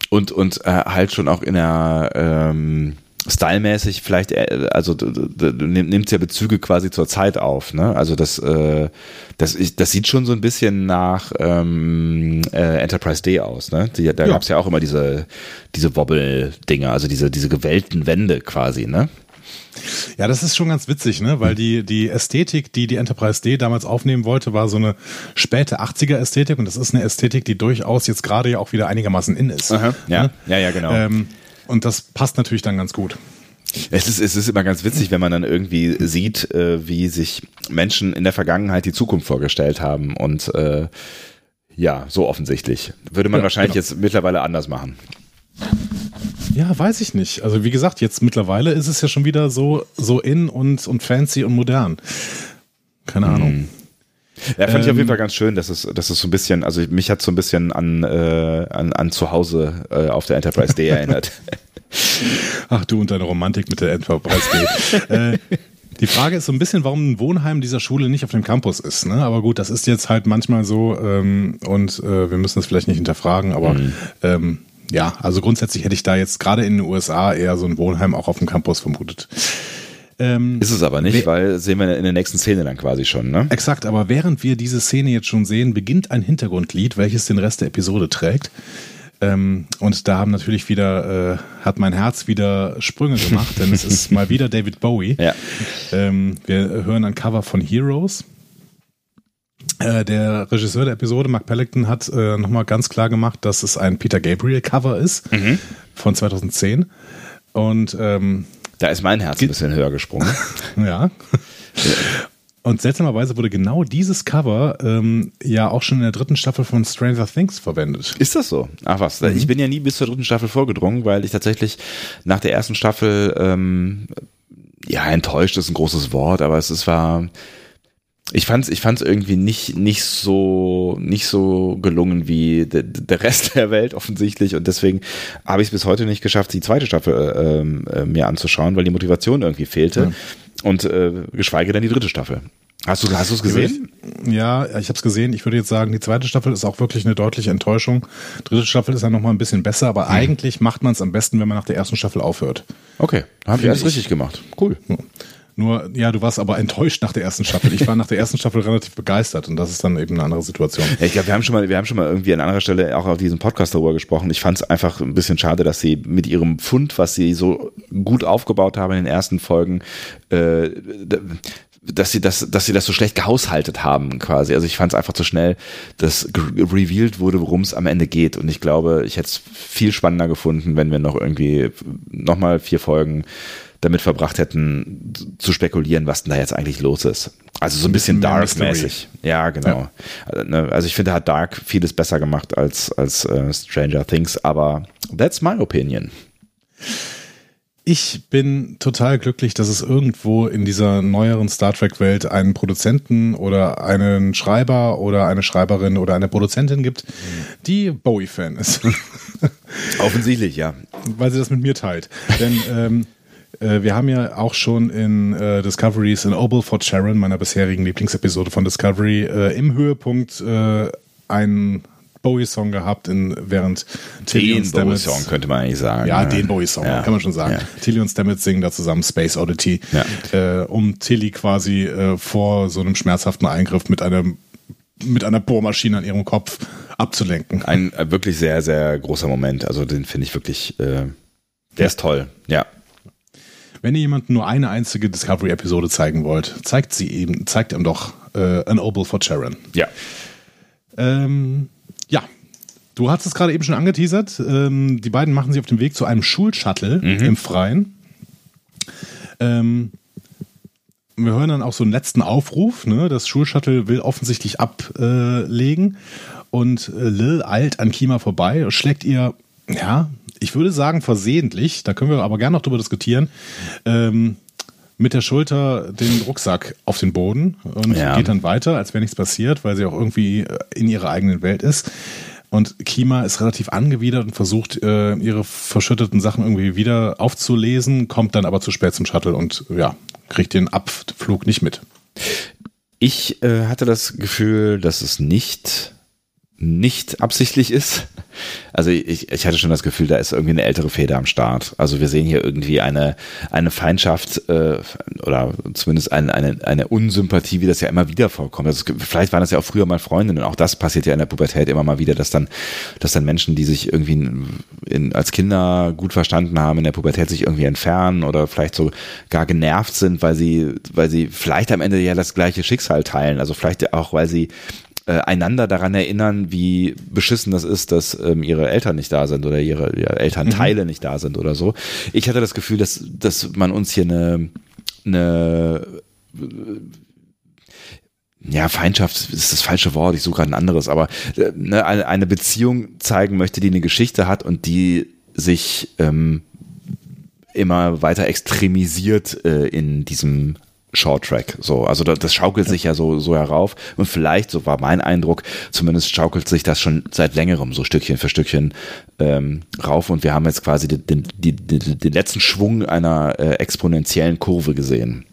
und und äh, halt schon auch in der ähm, stylmäßig vielleicht, äh, also nimmt ja Bezüge quasi zur Zeit auf, ne? Also das, äh, das, ich, das sieht schon so ein bisschen nach ähm, äh, Enterprise D aus, ne? Die, da ja. gab es ja auch immer diese, diese Wobble-Dinger, also diese, diese gewellten Wände quasi, ne? Ja, das ist schon ganz witzig, ne? Weil die, die Ästhetik, die die Enterprise D damals aufnehmen wollte, war so eine späte 80er Ästhetik und das ist eine Ästhetik, die durchaus jetzt gerade ja auch wieder einigermaßen in ist. Aha, ja, ne? ja, ja, genau. Ähm, und das passt natürlich dann ganz gut. Es ist, es ist immer ganz witzig, wenn man dann irgendwie sieht, äh, wie sich Menschen in der Vergangenheit die Zukunft vorgestellt haben. Und äh, ja, so offensichtlich. Würde man ja, wahrscheinlich genau. jetzt mittlerweile anders machen. Ja, weiß ich nicht. Also wie gesagt, jetzt mittlerweile ist es ja schon wieder so, so in und, und fancy und modern. Keine Ahnung. Ja, fand ähm, ich auf jeden ähm, Fall ganz schön, dass es, dass es so ein bisschen, also mich hat so ein bisschen an, äh, an, an zu Hause äh, auf der Enterprise D erinnert. Ach du und deine Romantik mit der Enterprise D. äh, die Frage ist so ein bisschen, warum ein Wohnheim dieser Schule nicht auf dem Campus ist. Ne? Aber gut, das ist jetzt halt manchmal so ähm, und äh, wir müssen das vielleicht nicht hinterfragen, aber mhm. ähm, ja, also grundsätzlich hätte ich da jetzt gerade in den USA eher so ein Wohnheim auch auf dem Campus vermutet. Ähm, ist es aber nicht, weil sehen wir in der nächsten Szene dann quasi schon, ne? Exakt, aber während wir diese Szene jetzt schon sehen, beginnt ein Hintergrundlied, welches den Rest der Episode trägt. Ähm, und da haben natürlich wieder, äh, hat mein Herz wieder Sprünge gemacht, denn es ist mal wieder David Bowie. Ja. Ähm, wir hören ein Cover von Heroes. Äh, der Regisseur der Episode, Mark Pellington, hat äh, nochmal ganz klar gemacht, dass es ein Peter Gabriel Cover ist mhm. von 2010. Und ähm, da ist mein Herz ein bisschen höher gesprungen. ja. Und seltsamerweise wurde genau dieses Cover ähm, ja auch schon in der dritten Staffel von Stranger Things verwendet. Ist das so? Ach was, mhm. ich bin ja nie bis zur dritten Staffel vorgedrungen, weil ich tatsächlich nach der ersten Staffel, ähm, ja, enttäuscht ist ein großes Wort, aber es, es war, ich fand's, ich fand's irgendwie nicht, nicht so, nicht so gelungen wie de, der Rest der Welt offensichtlich und deswegen habe ich es bis heute nicht geschafft, die zweite Staffel äh, ähm, äh, mir anzuschauen, weil die Motivation irgendwie fehlte ja. und äh, geschweige denn die dritte Staffel. Hast du, hast du es gesehen? Ja, ich habe es gesehen. Ich würde jetzt sagen, die zweite Staffel ist auch wirklich eine deutliche Enttäuschung. Dritte Staffel ist ja noch mal ein bisschen besser, aber hm. eigentlich macht man es am besten, wenn man nach der ersten Staffel aufhört. Okay, haben wir alles richtig gemacht. Cool. Ja. Nur, ja, du warst aber enttäuscht nach der ersten Staffel. Ich war nach der ersten Staffel relativ begeistert und das ist dann eben eine andere Situation. Ja, ich glaube, wir haben schon mal, wir haben schon mal irgendwie an anderer Stelle auch auf diesem Podcast darüber gesprochen. Ich fand es einfach ein bisschen schade, dass sie mit ihrem Fund, was sie so gut aufgebaut haben in den ersten Folgen, äh, dass sie das, dass sie das so schlecht gehaushaltet haben, quasi. Also ich fand es einfach zu schnell, dass revealed wurde, worum es am Ende geht. Und ich glaube, ich hätte es viel spannender gefunden, wenn wir noch irgendwie nochmal vier Folgen damit verbracht hätten, zu spekulieren, was denn da jetzt eigentlich los ist. Also so ein bisschen Dark-mäßig. Ja, genau. Ja. Also, ne, also ich finde, hat Dark vieles besser gemacht als, als uh, Stranger Things, aber that's my opinion. Ich bin total glücklich, dass es irgendwo in dieser neueren Star Trek-Welt einen Produzenten oder einen Schreiber oder eine Schreiberin oder eine Produzentin gibt, die Bowie-Fan ist. Offensichtlich, ja. Weil sie das mit mir teilt. Denn ähm, äh, wir haben ja auch schon in äh, Discoveries in Obel Fort Sharon, meiner bisherigen Lieblingsepisode von Discovery, äh, im Höhepunkt äh, einen Bowie-Song gehabt, in, während Tilly und Stamets... Den Bowie-Song könnte man eigentlich sagen. Ja, ja. den Bowie-Song, ja. kann man schon sagen. Ja. Tilly und Stamets singen da zusammen Space Oddity, äh, um Tilly quasi äh, vor so einem schmerzhaften Eingriff mit einem mit einer Bohrmaschine an ihrem Kopf abzulenken. Ein äh, wirklich sehr, sehr großer Moment. Also den finde ich wirklich, äh, der ist toll, ja. Wenn ihr jemandem nur eine einzige Discovery-Episode zeigen wollt, zeigt sie ihm, zeigt ihm doch äh, An Oval for Sharon. Ja. Ähm, ja. Du hast es gerade eben schon angeteasert. Ähm, die beiden machen sich auf den Weg zu einem Schulshuttle mhm. im Freien. Ähm, wir hören dann auch so einen letzten Aufruf. Ne? Das Schulshuttle will offensichtlich ablegen. und äh, Lil eilt an Kima vorbei, schlägt ihr ja, ich würde sagen versehentlich, da können wir aber gerne noch drüber diskutieren, ähm, mit der Schulter den Rucksack auf den Boden und ja. geht dann weiter, als wäre nichts passiert, weil sie auch irgendwie äh, in ihrer eigenen Welt ist. Und Kima ist relativ angewidert und versucht, äh, ihre verschütteten Sachen irgendwie wieder aufzulesen, kommt dann aber zu spät zum Shuttle und ja, kriegt den Abflug nicht mit. Ich äh, hatte das Gefühl, dass es nicht nicht absichtlich ist. Also ich, ich hatte schon das Gefühl, da ist irgendwie eine ältere Feder am Start. Also wir sehen hier irgendwie eine, eine Feindschaft äh, oder zumindest eine, eine, eine Unsympathie, wie das ja immer wieder vorkommt. Also vielleicht waren das ja auch früher mal Freundinnen. Auch das passiert ja in der Pubertät immer mal wieder, dass dann, dass dann Menschen, die sich irgendwie in, in, als Kinder gut verstanden haben, in der Pubertät sich irgendwie entfernen oder vielleicht so gar genervt sind, weil sie, weil sie vielleicht am Ende ja das gleiche Schicksal teilen. Also vielleicht auch, weil sie äh, einander daran erinnern, wie beschissen das ist, dass ähm, ihre Eltern nicht da sind oder ihre, ihre Elternteile mhm. nicht da sind oder so. Ich hatte das Gefühl, dass, dass man uns hier eine, eine ja, Feindschaft ist das falsche Wort, ich suche gerade ein anderes, aber äh, ne, eine, eine Beziehung zeigen möchte, die eine Geschichte hat und die sich ähm, immer weiter extremisiert äh, in diesem Short Track. So, also das, das schaukelt sich ja so, so herauf. Und vielleicht, so war mein Eindruck, zumindest schaukelt sich das schon seit längerem so Stückchen für Stückchen ähm, rauf. Und wir haben jetzt quasi den, den, den, den letzten Schwung einer äh, exponentiellen Kurve gesehen.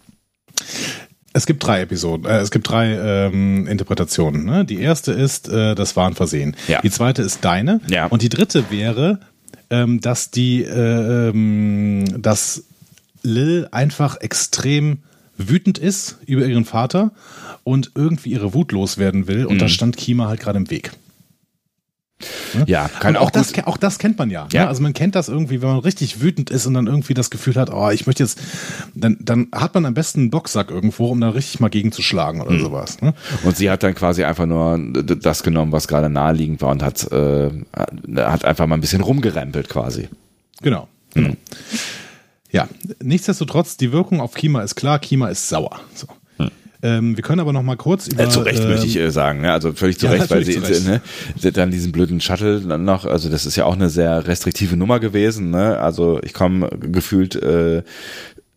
Es gibt drei Episoden, äh, es gibt drei ähm, Interpretationen. Ne? Die erste ist, äh, das war ein Versehen. Ja. Die zweite ist deine. Ja. Und die dritte wäre, ähm, dass die, äh, ähm, dass Lil einfach extrem wütend ist über ihren Vater und irgendwie ihre Wut loswerden will. Und mhm. da stand Kima halt gerade im Weg. Ja, kann auch, auch das, auch das kennt man ja. Ne? ja. Ne? Also man kennt das irgendwie, wenn man richtig wütend ist und dann irgendwie das Gefühl hat, oh, ich möchte jetzt, dann, dann hat man am besten einen Boxsack irgendwo, um da richtig mal gegenzuschlagen oder mhm. sowas. Ne? Und sie hat dann quasi einfach nur das genommen, was gerade naheliegend war und hat, äh, hat einfach mal ein bisschen rumgerempelt quasi. Genau. genau. Mhm. Ja, nichtsdestotrotz, die Wirkung auf Kima ist klar, Kima ist sauer. So. Hm. Ähm, wir können aber noch mal kurz über. Äh, zu Recht ähm, möchte ich äh, sagen, ne? also völlig zu ja, Recht, weil sie, ne? dann diesen blöden Shuttle dann noch, also das ist ja auch eine sehr restriktive Nummer gewesen. Ne? Also ich komme gefühlt äh,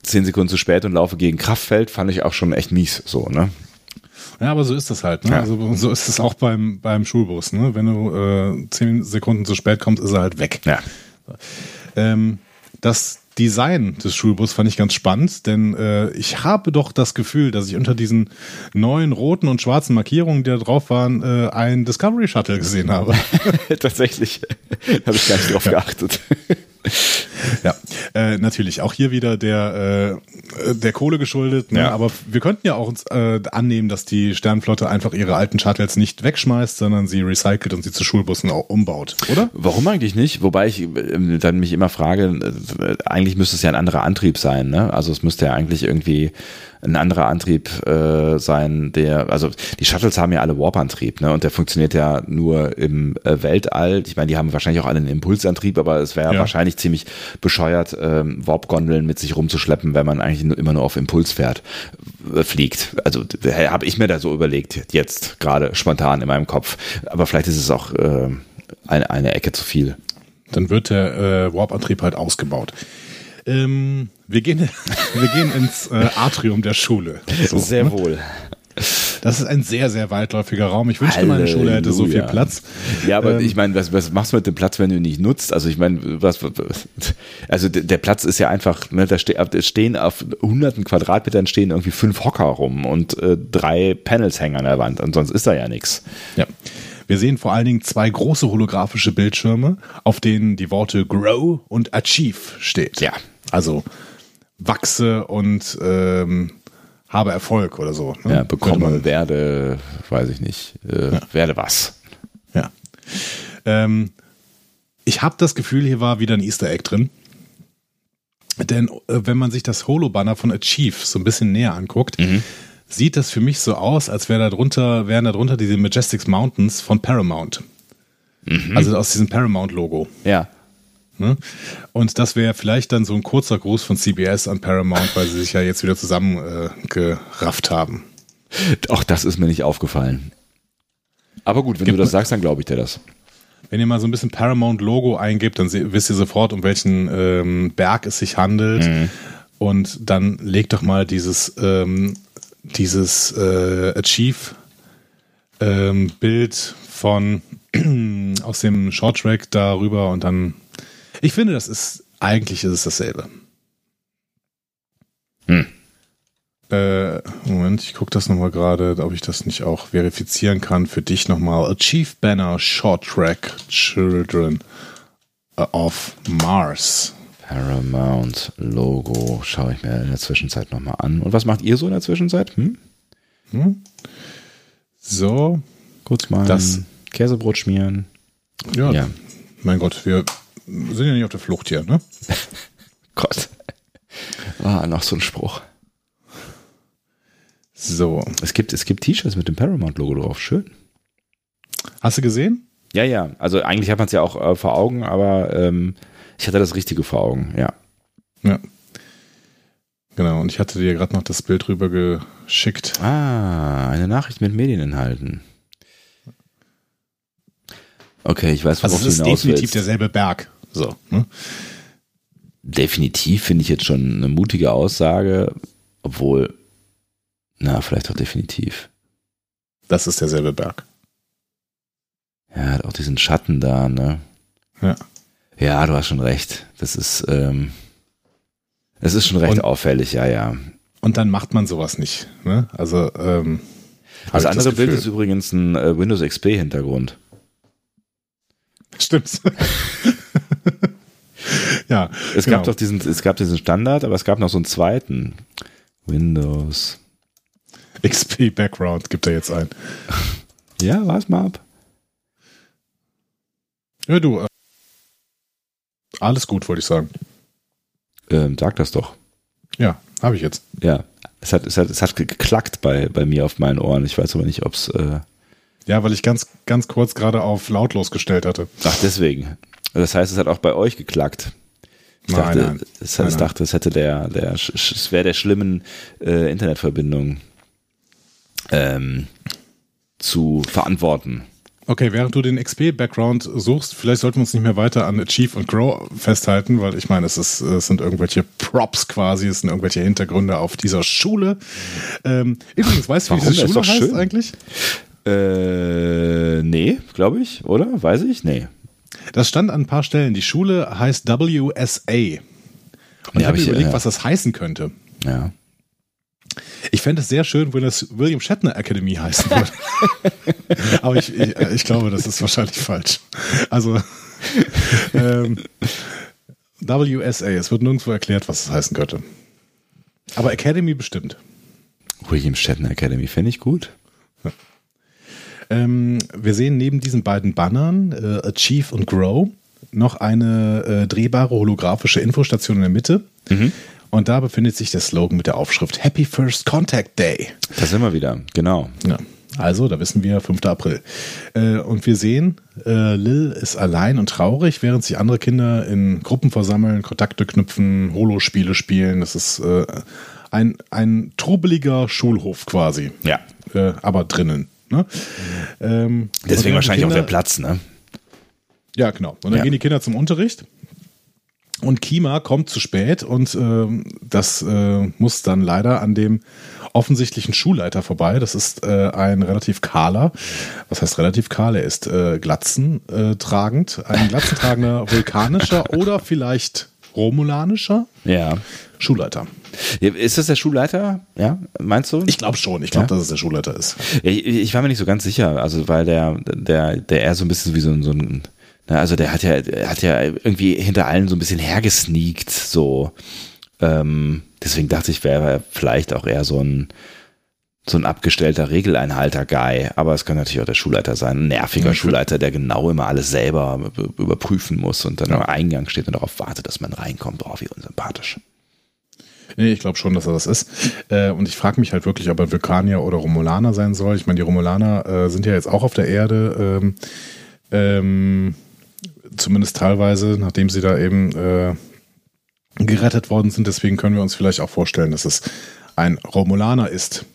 zehn Sekunden zu spät und laufe gegen Kraftfeld, fand ich auch schon echt mies so. ne? Ja, aber so ist das halt. Ne? Ja. Also so ist es auch beim, beim Schulbus. Ne? Wenn du äh, zehn Sekunden zu spät kommst, ist er halt weg. Ja. Ähm, das Design des Schulbus fand ich ganz spannend, denn äh, ich habe doch das Gefühl, dass ich unter diesen neuen roten und schwarzen Markierungen, die da drauf waren, äh, ein Discovery Shuttle gesehen habe. Tatsächlich. habe ich gar nicht drauf ja. geachtet. ja, äh, natürlich auch hier wieder der, äh, der Kohle geschuldet. Ne? Ja. Aber wir könnten ja auch uns äh, annehmen, dass die Sternflotte einfach ihre alten Shuttles nicht wegschmeißt, sondern sie recycelt und sie zu Schulbussen auch umbaut, oder? Warum eigentlich nicht? Wobei ich äh, dann mich immer frage, äh, eigentlich müsste es ja ein anderer Antrieb sein. Ne? Also es müsste ja eigentlich irgendwie ein anderer Antrieb äh, sein, der, also die Shuttles haben ja alle Warp-Antrieb, ne? Und der funktioniert ja nur im äh, Weltall. Ich meine, die haben wahrscheinlich auch alle einen Impulsantrieb, aber es wäre ja. wahrscheinlich ziemlich bescheuert, ähm, Warp-Gondeln mit sich rumzuschleppen, wenn man eigentlich nur, immer nur auf Impuls fährt, äh, fliegt. Also äh, habe ich mir da so überlegt, jetzt gerade spontan in meinem Kopf. Aber vielleicht ist es auch äh, eine, eine Ecke zu viel. Dann wird der äh, Warp-Antrieb halt ausgebaut. Ähm, wir, gehen, wir gehen ins äh, Atrium der Schule. So, sehr ne? wohl. Das ist ein sehr, sehr weitläufiger Raum. Ich wünschte, meine Schule hätte so viel Platz. Ja, aber ähm, ich meine, was, was machst du mit dem Platz, wenn du ihn nicht nutzt? Also ich meine, was, also der Platz ist ja einfach, ne, da stehen auf hunderten Quadratmetern stehen irgendwie fünf Hocker rum und äh, drei Panels hängen an der Wand und sonst ist da ja nichts. Ja. Wir sehen vor allen Dingen zwei große holographische Bildschirme, auf denen die Worte Grow und Achieve steht. Ja. Also wachse und ähm, habe Erfolg oder so. Ne? Ja, bekomme, werde, weiß ich nicht, äh, ja. werde was. Ja. Ähm, ich habe das Gefühl, hier war wieder ein Easter Egg drin. Denn äh, wenn man sich das Holo-Banner von Achieve so ein bisschen näher anguckt, mhm. sieht das für mich so aus, als wäre darunter, wären darunter diese Majestics Mountains von Paramount. Mhm. Also aus diesem Paramount-Logo. Ja. Ne? Und das wäre vielleicht dann so ein kurzer Gruß von CBS an Paramount, weil sie sich ja jetzt wieder zusammengerafft äh, haben. Auch das ist mir nicht aufgefallen. Aber gut, wenn Gibt du das sagst, dann glaube ich dir das. Wenn ihr mal so ein bisschen Paramount-Logo eingibt, dann wisst ihr sofort, um welchen ähm, Berg es sich handelt. Mhm. Und dann legt doch mal dieses, ähm, dieses äh, Achieve-Bild ähm, von aus dem Short Track darüber und dann ich finde, das ist, eigentlich ist es dasselbe. Hm. Äh, Moment, ich gucke das nochmal gerade, ob ich das nicht auch verifizieren kann für dich nochmal. Achieve Banner Short Track Children of Mars. Paramount Logo schaue ich mir in der Zwischenzeit nochmal an. Und was macht ihr so in der Zwischenzeit? Hm? Hm? So. Kurz mal Das- Käsebrot schmieren. Ja, Ja. mein Gott, wir sind ja nicht auf der Flucht hier, ne? Gott. Ah, noch so ein Spruch. So. Es gibt, es gibt T-Shirts mit dem Paramount-Logo drauf. Schön. Hast du gesehen? Ja, ja. Also eigentlich hat man es ja auch äh, vor Augen, aber ähm, ich hatte das Richtige vor Augen, ja. Ja. Genau, und ich hatte dir gerade noch das Bild rüber geschickt. Ah, eine Nachricht mit Medieninhalten. Okay, ich weiß, worauf Also es ist du hinaus definitiv willst. derselbe Berg. So. Ne? Definitiv finde ich jetzt schon eine mutige Aussage, obwohl, na, vielleicht auch definitiv. Das ist derselbe Berg. Ja, hat auch diesen Schatten da, ne? Ja. Ja, du hast schon recht. Das ist, ähm, es ist schon recht Und- auffällig, ja, ja. Und dann macht man sowas nicht. Ne? Also, ähm, Das andere Bild Gefühl. ist übrigens ein äh, Windows XP-Hintergrund. Stimmt. ja. Es genau. gab doch diesen, es gab diesen Standard, aber es gab noch so einen zweiten. Windows. XP Background gibt er jetzt ein. Ja, warte mal ab. Ja, du. Äh, alles gut, wollte ich sagen. Ähm, sag das doch. Ja, habe ich jetzt. Ja. Es hat, es hat, es hat geklackt bei, bei mir auf meinen Ohren. Ich weiß aber nicht, ob es. Äh, Ja, weil ich ganz, ganz kurz gerade auf lautlos gestellt hatte. ach, deswegen. Das heißt, es hat auch bei euch geklackt. Ich Nein, dachte, nein. Es, Nein, ich dachte, es hätte der, der, es wäre der schlimmen äh, Internetverbindung ähm, zu verantworten. Okay, während du den XP-Background suchst, vielleicht sollten wir uns nicht mehr weiter an Achieve und Grow festhalten, weil ich meine, es, ist, es sind irgendwelche Props quasi, es sind irgendwelche Hintergründe auf dieser Schule. Ähm, übrigens, weißt du, wie diese Das Schule heißt schön. eigentlich? Äh, nee, glaube ich, oder? Weiß ich? Nee. Das stand an ein paar Stellen. Die Schule heißt WSA. Und ich hab habe ich, überlegt, äh, was das heißen könnte. Ja. Ich fände es sehr schön, wenn das William Shatner Academy heißen würde. Aber ich, ich, ich glaube, das ist wahrscheinlich falsch. Also ähm, WSA, es wird nirgendwo erklärt, was es heißen könnte. Aber Academy bestimmt. William Shatner Academy fände ich gut. Ähm, wir sehen neben diesen beiden Bannern, äh, Achieve und Grow, noch eine äh, drehbare holographische Infostation in der Mitte. Und da befindet sich der Slogan mit der Aufschrift Happy First Contact Day. Da sind wir wieder, genau. Ja. Also, da wissen wir, 5. April. Äh, und wir sehen, äh, Lil ist allein und traurig, während sich andere Kinder in Gruppen versammeln, Kontakte knüpfen, Holospiele spielen. Das ist äh, ein, ein trubeliger Schulhof quasi. Ja. Äh, aber drinnen. Ne? Ähm, Deswegen wahrscheinlich die auch der Kinder- Platz, ne? Ja, genau. Und dann Ja. gehen die Kinder zum Unterricht. Und Kima kommt zu spät und ähm, das äh, muss dann leider an dem offensichtlichen Schulleiter vorbei. Das ist äh, ein relativ kahler, was heißt relativ kahl? Er ist äh, Glatzen äh, tragend, ein glatzentragender vulkanischer oder vielleicht romulanischer Ja. Schulleiter. Ist das der Schulleiter? Ja, meinst du? Ich glaube schon. Ich glaube, Ja? dass es der Schulleiter ist. Ich, ich war mir nicht so ganz sicher, also weil der, der, der eher so ein bisschen wie so ein, so ein na, also der hat ja, hat ja irgendwie hinter allen so ein bisschen hergesneakt, so. Ähm, deswegen dachte ich, wäre er vielleicht auch eher so ein, so ein abgestellter Regeleinhalter-Guy, aber es kann natürlich auch der Schulleiter sein, ein nerviger Ja, ich Schulleiter, der genau immer alles selber überprüfen muss und dann Ja. am Eingang steht und darauf wartet, dass man reinkommt. Oh, wie unsympathisch. Nee, ich glaube schon, dass er das ist. Äh, und ich frage mich halt wirklich, ob er Vulkanier oder Romulaner sein soll. Ich meine, die Romulaner äh, sind ja jetzt auch auf der Erde, ähm, ähm, zumindest teilweise, nachdem sie da eben äh, gerettet worden sind. Deswegen können wir uns vielleicht auch vorstellen, dass es ein Romulaner ist.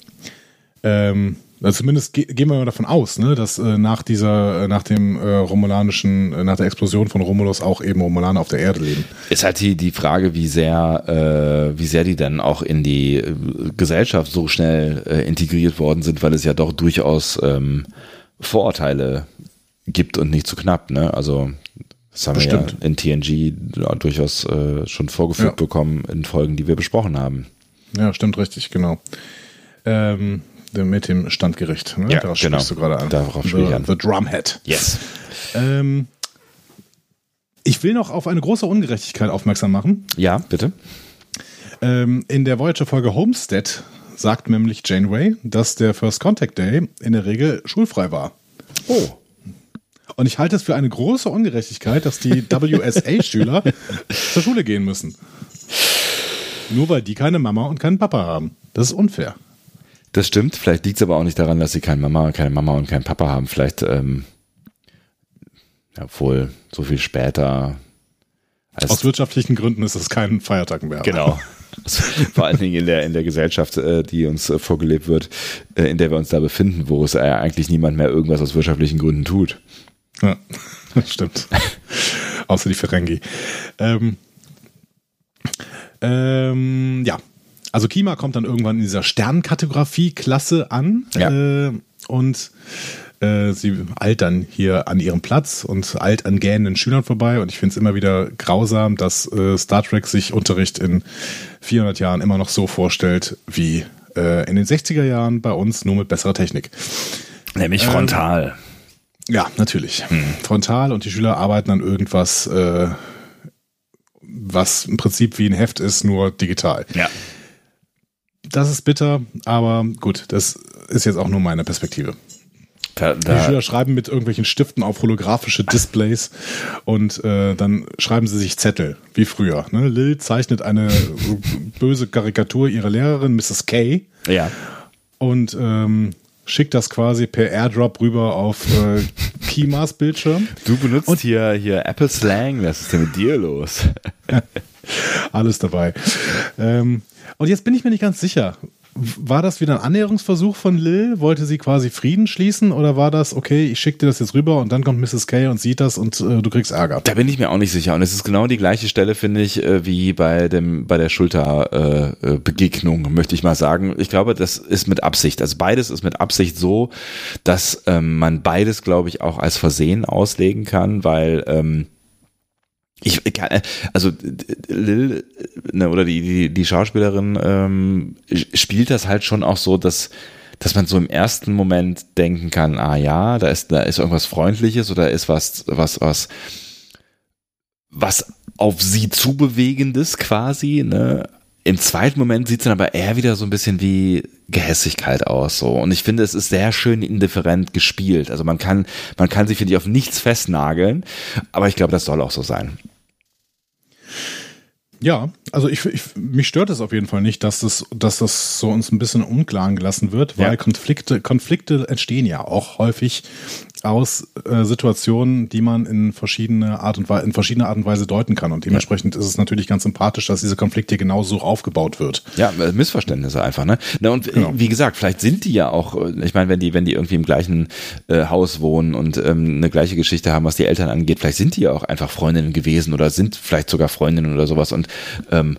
Ähm, also zumindest ge gehen wir mal davon aus, ne, dass äh, nach dieser, äh, nach dem äh, romulanischen, äh, nach der Explosion von Romulus auch eben Romulaner auf der Erde leben. Ist halt die, die Frage, wie sehr, äh, wie sehr die dann auch in die äh, Gesellschaft so schnell integriert worden sind, weil es ja doch durchaus ähm, Vorurteile gibt und nicht zu knapp, ne? Also das haben Bestimmt. wir ja in TNG ja, durchaus schon vorgeführt Ja. bekommen in Folgen, die wir besprochen haben. Ja, stimmt richtig, genau. Ähm, mit dem Standgericht. Ne? Ja, Darauf genau. du gerade an. Darauf spiele ich the, an. The Drumhead. Yes. Ähm, ich will noch auf eine große Ungerechtigkeit aufmerksam machen. Ja, bitte. Ähm, in der Voyager-Folge Homestead sagt nämlich Janeway, dass der First Contact Day in der Regel schulfrei war. Oh. Und ich halte es für eine große Ungerechtigkeit, dass die WSA-Schüler zur Schule gehen müssen. Nur weil die keine Mama und keinen Papa haben. Das ist unfair. Das stimmt. Vielleicht liegt es aber auch nicht daran, dass sie keine Mama, keine Mama und keinen Papa haben. Vielleicht, ähm, obwohl so viel später. als- Aus wirtschaftlichen Gründen ist es kein Feiertag mehr. Genau. Vor allen Dingen in der, in der Gesellschaft, äh, die uns äh, vorgelebt wird, äh, in der wir uns da befinden, wo es eigentlich niemand mehr irgendwas aus wirtschaftlichen Gründen tut. Ja, das stimmt. Außer die Ferengi. Ähm, ähm, ja, also Kima kommt dann irgendwann in dieser Sternkartografie-Klasse an Ja. äh, und äh, sie eilt dann hier an ihrem Platz und eilt an gähnenden Schülern vorbei und ich finde es immer wieder grausam, dass äh, Star Trek sich Unterricht in 400 Jahren immer noch so vorstellt wie äh, in den 60er Jahren bei uns, nur mit besserer Technik. Nämlich frontal. Ja, natürlich. Frontal und die Schüler arbeiten an irgendwas, äh, was im Prinzip wie ein Heft ist, nur digital. ja. Das ist bitter, aber gut, das ist jetzt auch nur meine Perspektive. Da, Die da, Schüler schreiben mit irgendwelchen Stiften auf holographische Displays und äh, dann schreiben sie sich Zettel, wie früher. Ne? Lil zeichnet eine böse Karikatur ihrer Lehrerin, Mrs. K. ja. und ähm, schickt das quasi per Airdrop rüber auf äh, Kimas Bildschirm. Du benutzt hier, hier Apple Slang. Was ist denn mit dir los? Alles dabei. Ähm, und jetzt bin ich mir nicht ganz sicher. War das wieder ein Annäherungsversuch von Lil? Wollte sie quasi Frieden schließen oder war das, okay, ich schicke dir das jetzt rüber und dann kommt Mrs. K und sieht das und äh, du kriegst Ärger? Da bin ich mir auch nicht sicher. Und es ist genau die gleiche Stelle, finde ich, äh, wie bei dem bei der Schulterbegegnung, äh, Begegnung, möchte ich mal sagen. Ich glaube, das ist mit Absicht. Also beides ist mit Absicht so, dass ähm, man beides, glaube ich, auch als Versehen auslegen kann, weil ähm, ich kann, also Lil ne, oder die, die, die Schauspielerin ähm, spielt das halt schon auch so, dass dass man so im ersten Moment denken kann, ah ja, da ist da ist irgendwas Freundliches oder ist was was was was auf sie zubewegendes quasi, ne? Im zweiten Moment sieht es dann aber eher wieder so ein bisschen wie Gehässigkeit aus, so. Und ich finde, es ist sehr schön indifferent gespielt. Also man kann, man kann sich, finde ich, auf nichts festnageln. Aber ich glaube, das soll auch so sein. Ja, also ich, ich, mich stört es auf jeden Fall nicht, dass das, dass das so uns ein bisschen unklaren gelassen wird, weil Ja. Konflikte, Konflikte entstehen ja auch häufig aus äh, Situationen, die man in verschiedene Art und Weise, in verschiedene Art und Weise deuten kann. Und dementsprechend ist es natürlich ganz sympathisch, dass dieser Konflikt hier genau so aufgebaut wird. Ja, äh, Missverständnisse einfach, ne? Na, und Genau. wie gesagt, vielleicht sind die ja auch, äh, ich meine, wenn die, wenn die irgendwie im gleichen äh, Haus wohnen und ähm, eine gleiche Geschichte haben, was die Eltern angeht, vielleicht sind die ja auch einfach Freundinnen gewesen oder sind vielleicht sogar Freundinnen oder sowas und ähm,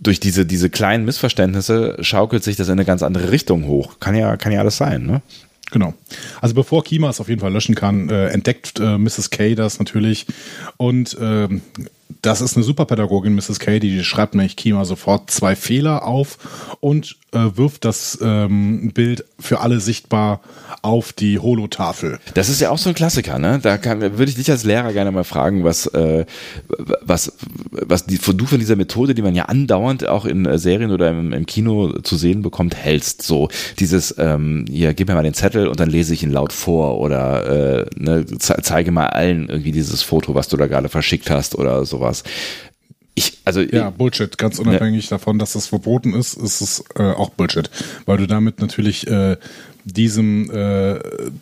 durch diese, diese kleinen Missverständnisse schaukelt sich das in eine ganz andere Richtung hoch. Kann ja, kann ja alles sein, ne? Genau. Also bevor Kima es auf jeden Fall löschen kann, äh, entdeckt äh, Mrs. K das natürlich. Und ähm, das ist eine Superpädagogin, Mrs. K, die schreibt nämlich Kima sofort zwei Fehler auf und äh, wirft das ähm, Bild für alle sichtbar auf die Holotafel. Das ist ja auch so ein Klassiker, ne? Da kann, würde ich dich als Lehrer gerne mal fragen, was, äh, was, was die, du von dieser Methode, die man ja andauernd auch in äh, Serien oder im, im Kino zu sehen bekommt, hältst. So dieses, ähm, hier, gib mir mal den Zettel und dann lese ich ihn laut vor oder äh, ne, ze zeige mal allen irgendwie dieses Foto, was du da gerade verschickt hast oder sowas. Ich, also Ja, Bullshit. Ganz unabhängig davon, dass das verboten ist, ist es äh, auch Bullshit. Weil du damit natürlich äh, diesem, äh,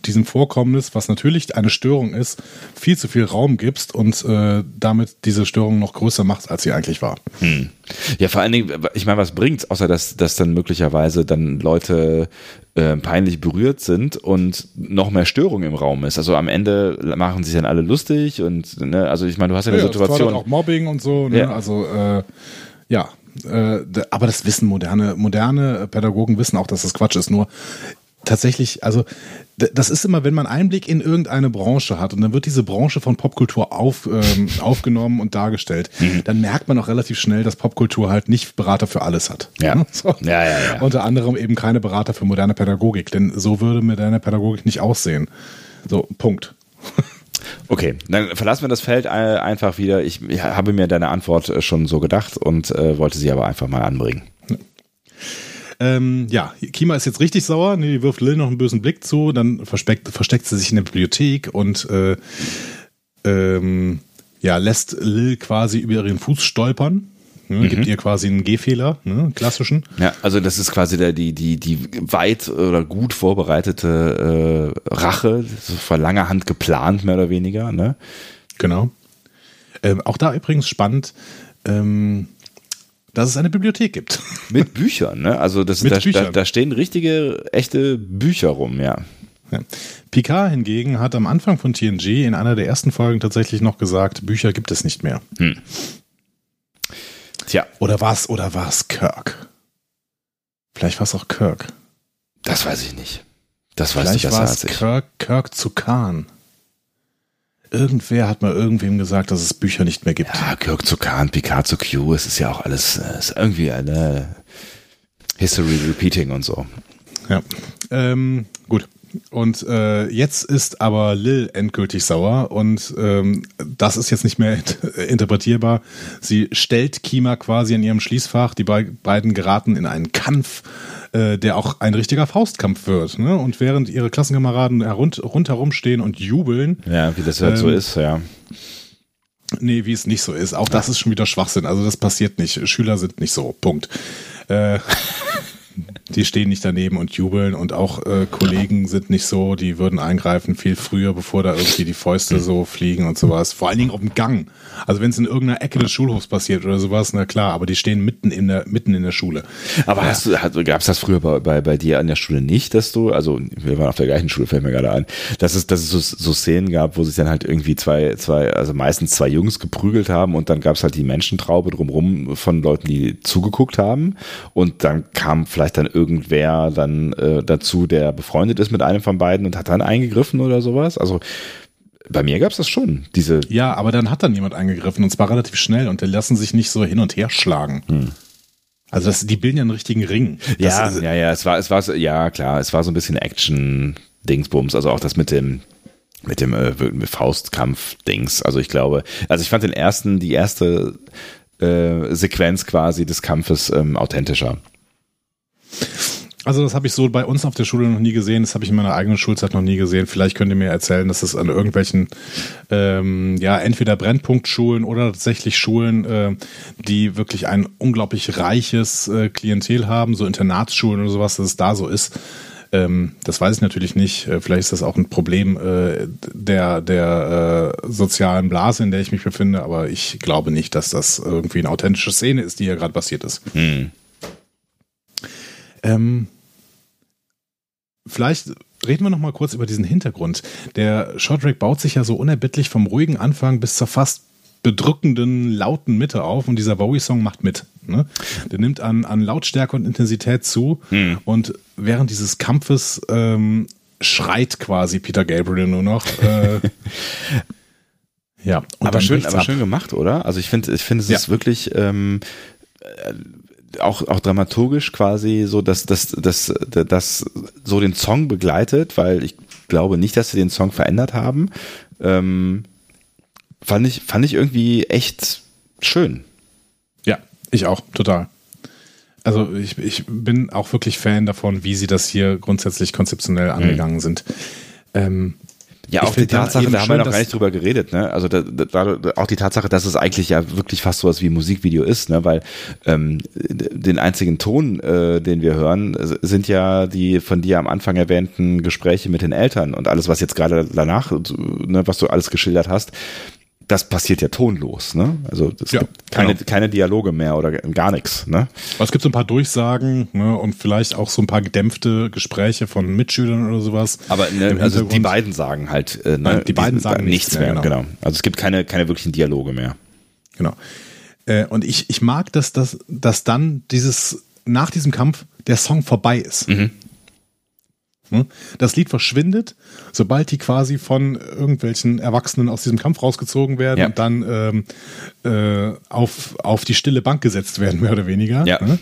diesem Vorkommnis, was natürlich eine Störung ist, viel zu viel Raum gibst und äh, damit diese Störung noch größer machst, als sie eigentlich war. Ja, vor allen Dingen, ich meine, was bringt's, außer dass, dass dann möglicherweise dann Leute äh, peinlich berührt sind und noch mehr Störung im Raum ist. Also am Ende machen sich dann alle lustig und ne, also ich meine, du hast ja eine Ja, das Situation. fördert auch Mobbing und so. Ne? Ja. Also äh, ja, äh, aber das wissen moderne moderne Pädagogen wissen auch, dass das Quatsch ist. Nur tatsächlich, also das ist immer, wenn man Einblick in irgendeine Branche hat und dann wird diese Branche von Popkultur auf, ähm, aufgenommen und dargestellt, mhm. dann merkt man auch relativ schnell, dass Popkultur halt nicht Berater für alles hat. Ja. So. ja, ja, ja. Unter anderem eben keine Berater für moderne Pädagogik, denn so würde moderne Pädagogik nicht aussehen. So, Punkt. Okay, dann verlassen wir das Feld einfach wieder. Ich habe mir deine Antwort äh, schon so gedacht und äh, wollte sie aber einfach mal anbringen. Ähm, ja, Kima ist jetzt richtig sauer. Nee, die wirft Lil noch einen bösen Blick zu. Dann versteckt, versteckt sie sich in der Bibliothek und äh, ähm, ja, lässt Lil quasi über ihren Fuß stolpern. Ne, mhm. Gibt ihr quasi einen Gehfehler, ne, klassischen. Ja, also das ist quasi der, die, die, die weit oder gut vorbereitete äh, Rache, so von langer Hand geplant, mehr oder weniger. Ne? Genau. Ähm, auch da übrigens spannend. Ähm, dass es eine Bibliothek gibt. Mit Büchern, ne? Also das, da. Da, da stehen richtige, echte Bücher rum, ja. ja. Picard hingegen hat am Anfang von TNG in einer der ersten Folgen tatsächlich noch gesagt, Bücher gibt es nicht mehr. Hm. Tja. Oder was? Oder was? Kirk? Vielleicht war es auch Kirk. Das weiß ich nicht. Das weiß Vielleicht war es Kirk, Kirk zu Khan. Irgendwer hat mal irgendwem gesagt, dass es Bücher nicht mehr gibt. Ja, Kirk zu Khan, Picard zu Q, es ist ja auch alles, ist irgendwie eine History Repeating und so. Ja, ähm, gut. Und äh, jetzt ist aber Lil endgültig sauer und ähm, das ist jetzt nicht mehr interpretierbar. Sie stellt Kima quasi in ihrem Schließfach. Die be beiden geraten in einen Kampf äh, der auch ein richtiger Faustkampf wird. Ne? Und während ihre Klassenkameraden rund, rundherum stehen und jubeln. Ja, wie das halt ähm, so ist, ja. Nee, wie es nicht so ist. Auch das ist schon wieder Schwachsinn. Also das passiert nicht. Schüler sind nicht so. Punkt. Äh, die stehen nicht daneben und jubeln und auch äh, Kollegen sind nicht so, die würden eingreifen viel früher, bevor da irgendwie die Fäuste so fliegen und sowas. Vor allen Dingen auf dem Gang. Also wenn es in irgendeiner Ecke des Schulhofs passiert oder sowas, na klar, aber die stehen mitten in der, mitten in der Schule. Aber hast du, gab es das früher bei, bei, bei dir an der Schule nicht, dass du, also wir waren auf der gleichen Schule, fällt mir gerade ein, dass es, dass es so, so Szenen gab, wo sich dann halt irgendwie zwei, zwei, also meistens zwei Jungs geprügelt haben und dann gab es halt die Menschentraube drumrum von Leuten, die zugeguckt haben und dann kam vielleicht dann irgendwer dann äh, dazu, der befreundet ist mit einem von beiden und hat dann eingegriffen oder sowas. Also bei mir gab es das schon, diese. Ja, aber dann hat dann jemand eingegriffen und zwar relativ schnell und die lassen sich nicht so hin und her schlagen. Hm. Also das, die bilden ja einen richtigen Ring. Das ja, ist, ja, ja, es war, es war, ja klar, es war so ein bisschen Action-Dingsbums, also auch das mit dem, mit dem äh, Faustkampf-Dings. Also ich glaube, also ich fand den ersten, die erste äh, Sequenz quasi des Kampfes ähm, authentischer. Also das habe ich so bei uns auf der Schule noch nie gesehen, das habe ich in meiner eigenen Schulzeit noch nie gesehen. Vielleicht könnt ihr mir erzählen, dass es an irgendwelchen, ähm, ja, entweder Brennpunktschulen oder tatsächlich Schulen, äh, die wirklich ein unglaublich reiches äh, Klientel haben, so Internatsschulen oder sowas, dass es da so ist. Ähm, das weiß ich natürlich nicht. Äh, vielleicht ist das auch ein Problem äh, der, der äh, sozialen Blase, in der ich mich befinde, aber ich glaube nicht, dass das irgendwie eine authentische Szene ist, die hier gerade passiert ist. Hm. Ähm, vielleicht reden wir noch mal kurz über diesen Hintergrund. Der Shorttrack baut sich ja so unerbittlich vom ruhigen Anfang bis zur fast bedrückenden, lauten Mitte auf und dieser Bowie-Song macht mit. Ne? Der nimmt an, an Lautstärke und Intensität zu hm. und während dieses Kampfes ähm, schreit quasi Peter Gabriel nur noch. Äh, ja, aber schön, aber schön gemacht, oder? Also ich finde, ich finde, es ja. ist wirklich ähm, auch, auch dramaturgisch quasi so, dass das dass, dass so den Song begleitet, weil ich glaube nicht, dass sie den Song verändert haben. Ähm, fand ich, fand ich irgendwie echt schön. Ja, ich auch, total. Also ich, ich bin auch wirklich Fan davon, wie sie das hier grundsätzlich konzeptionell mhm. angegangen mhm. sind. Ähm, ja, auch die Tatsache, da haben wir noch gar nicht drüber geredet, ne? Also da, da, auch die Tatsache, dass es eigentlich ja wirklich fast sowas wie ein Musikvideo ist, ne? Weil ähm, den einzigen Ton, äh, den wir hören, sind ja die von dir am Anfang erwähnten Gespräche mit den Eltern und alles, was jetzt gerade danach, ne, was du alles geschildert hast, das passiert ja tonlos, ne? Also es ja, gibt keine, genau. keine Dialoge mehr oder gar nichts, ne? Es gibt so ein paar Durchsagen ne, und vielleicht auch so ein paar gedämpfte Gespräche von Mitschülern oder sowas. Aber ne, also die beiden sagen halt, äh, ne, Nein, die beiden sagen nichts mehr, mehr genau. genau. Also es gibt keine, keine wirklichen Dialoge mehr. Genau. Äh, und ich, ich mag, dass, dass, dass dann dieses, nach diesem Kampf der Song vorbei ist. Mhm. Ne? Das Lied verschwindet, sobald die quasi von irgendwelchen Erwachsenen aus diesem Kampf rausgezogen werden Ja. und dann ähm, äh, auf, auf die stille Bank gesetzt werden, mehr oder weniger. Ja. Ne?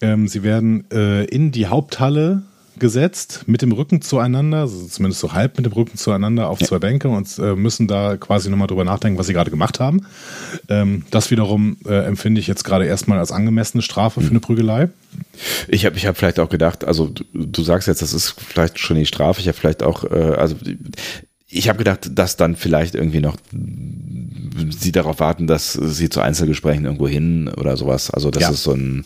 Ähm, sie werden äh, in die Haupthalle gesetzt, mit dem Rücken zueinander, also zumindest so halb mit dem Rücken zueinander auf zwei Bänke und äh, müssen da quasi nochmal drüber nachdenken, was sie gerade gemacht haben. Ähm, das wiederum äh, empfinde ich jetzt gerade erstmal als angemessene Strafe für eine Prügelei. Ich habe ich hab vielleicht auch gedacht, also du, du sagst jetzt, das ist vielleicht schon die Strafe. Ich habe vielleicht auch, äh, also ich habe gedacht, dass dann vielleicht irgendwie noch sie darauf warten, dass sie zu Einzelgesprächen irgendwo hin oder sowas. Also dass Ja. es so ein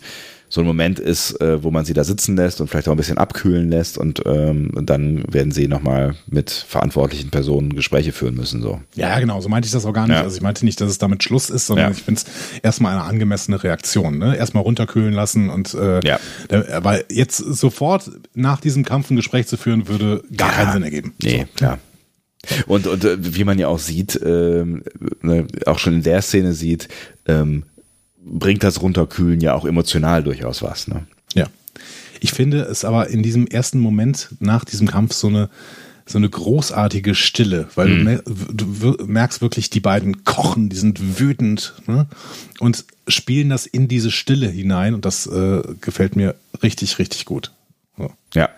so ein Moment ist, äh, wo man sie da sitzen lässt und vielleicht auch ein bisschen abkühlen lässt und ähm, dann werden sie nochmal mit verantwortlichen Personen Gespräche führen müssen. So. Ja, genau, so meinte ich das auch gar nicht. Ja. Also ich meinte nicht, dass es damit Schluss ist, sondern Ja. ich finde es erstmal eine angemessene Reaktion. Ne? Erstmal runterkühlen lassen und äh, Ja. da, weil jetzt sofort nach diesem Kampf ein Gespräch zu führen, würde gar keinen Sinn ergeben. Nee, klar. Und, und äh, wie man ja auch sieht, ähm, ne, auch schon in der Szene sieht, ähm, bringt das Runterkühlen ja auch emotional durchaus was. Ne? Ja. Ich finde es aber in diesem ersten Moment nach diesem Kampf so eine so eine großartige Stille, weil du, mer du merkst wirklich, die beiden kochen, die sind wütend ne? und spielen das in diese Stille hinein und das äh, gefällt mir richtig, richtig gut. So. Ja.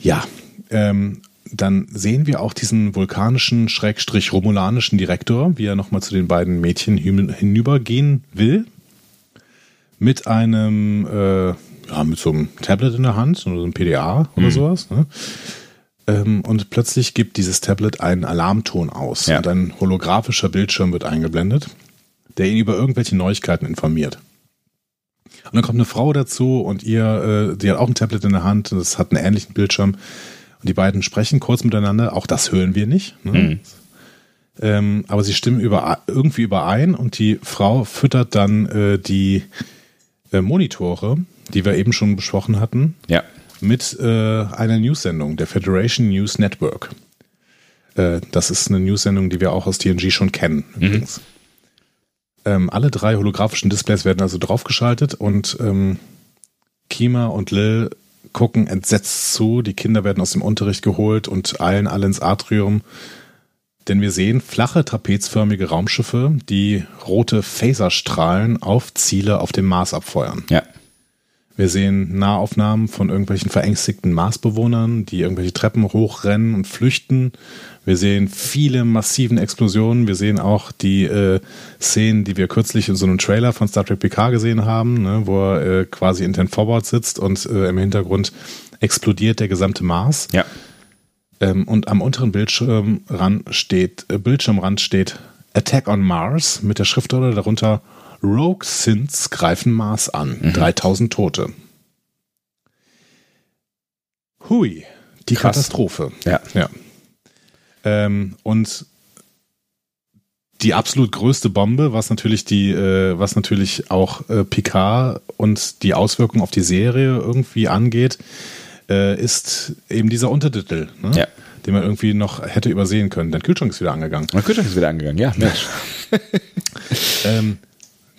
Ja, ähm, dann sehen wir auch diesen vulkanischen, schrägstrich romulanischen Direktor, wie er nochmal zu den beiden Mädchen hin- hinübergehen will. Mit einem, äh, ja, mit so einem Tablet in der Hand oder so einem PDA oder sowas. Ne? Ähm, und plötzlich gibt dieses Tablet einen Alarmton aus Ja. und ein holographischer Bildschirm wird eingeblendet, der ihn über irgendwelche Neuigkeiten informiert. Und dann kommt eine Frau dazu und ihr, äh, die hat auch ein Tablet in der Hand, und das hat einen ähnlichen Bildschirm. Und die beiden sprechen kurz miteinander, auch das hören wir nicht. Ne? Ähm, aber sie stimmen über, irgendwie überein und die Frau füttert dann äh, die äh, Monitore, die wir eben schon besprochen hatten, Ja. mit äh, einer News-Sendung, der Federation News Network. Äh, das ist eine News-Sendung, die wir auch aus TNG schon kennen, übrigens. Ähm, alle drei holographischen Displays werden also draufgeschaltet und ähm, Kima und Lil gucken entsetzt zu. Die Kinder werden aus dem Unterricht geholt und eilen alle ins Atrium. Denn wir sehen flache, trapezförmige Raumschiffe, die rote Phaserstrahlen auf Ziele auf dem Mars abfeuern. Ja. Wir sehen Nahaufnahmen von irgendwelchen verängstigten Marsbewohnern, die irgendwelche Treppen hochrennen und flüchten. Wir sehen viele massiven Explosionen. Wir sehen auch die äh, Szenen, die wir kürzlich in so einem Trailer von Star Trek PK gesehen haben, ne, wo er äh, quasi in den Forward sitzt und äh, im Hintergrund explodiert der gesamte Mars. Ja. Ähm, und am unteren Bildschirmrand steht, äh, Bildschirmrand steht Attack on Mars mit der Schriftrolle darunter Rogue Synths greifen Mars an. 3000 Tote. Hui, die Krass. Katastrophe. Ja. Ja. Ähm, und die absolut größte Bombe, was natürlich die, äh, was natürlich auch äh, Picard und die Auswirkungen auf die Serie irgendwie angeht, äh, ist eben dieser Untertitel, ne? Ja. den man irgendwie noch hätte übersehen können. Dein Kühlschrank ist wieder angegangen. Mein Kühlschrank ist wieder angegangen, ja. Mensch. Ähm,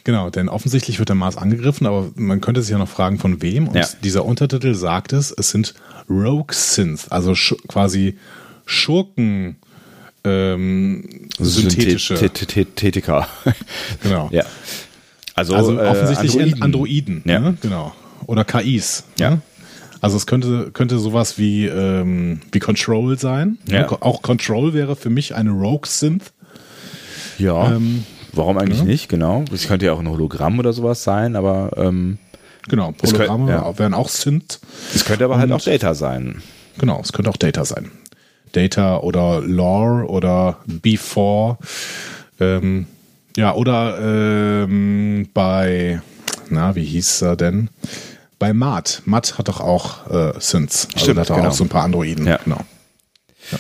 genau, denn offensichtlich wird der Mars angegriffen, aber man könnte sich ja noch fragen, von wem. Und Ja. dieser Untertitel sagt es, es sind Rogue Synths, also sch quasi Schurken ähm, synthetische. Synthetika. Genau. Ja. Also, Also äh, offensichtlich Androiden, Androiden. Androiden Ja. ne? genau. Oder KIs. Ja. Ne? Also es könnte, könnte sowas wie, ähm, wie Control sein. Ja. Auch Control wäre für mich eine Rogue Synth. Ja. Ähm, Warum eigentlich ja. nicht? Genau. Es könnte ja auch ein Hologramm oder sowas sein, aber ähm, Genau, Es könnte- Hologramme ja. wären auch Synth. es könnte aber halt Und- auch Data sein. Genau, es könnte auch Data sein. Data oder Lore oder Before. Ähm, ja, oder ähm, bei, na, wie hieß er denn? Bei Matt. Matt hat doch auch äh, Synths. Also Stimmt, hat doch genau. auch so ein paar Androiden. Ja. Genau. Ja.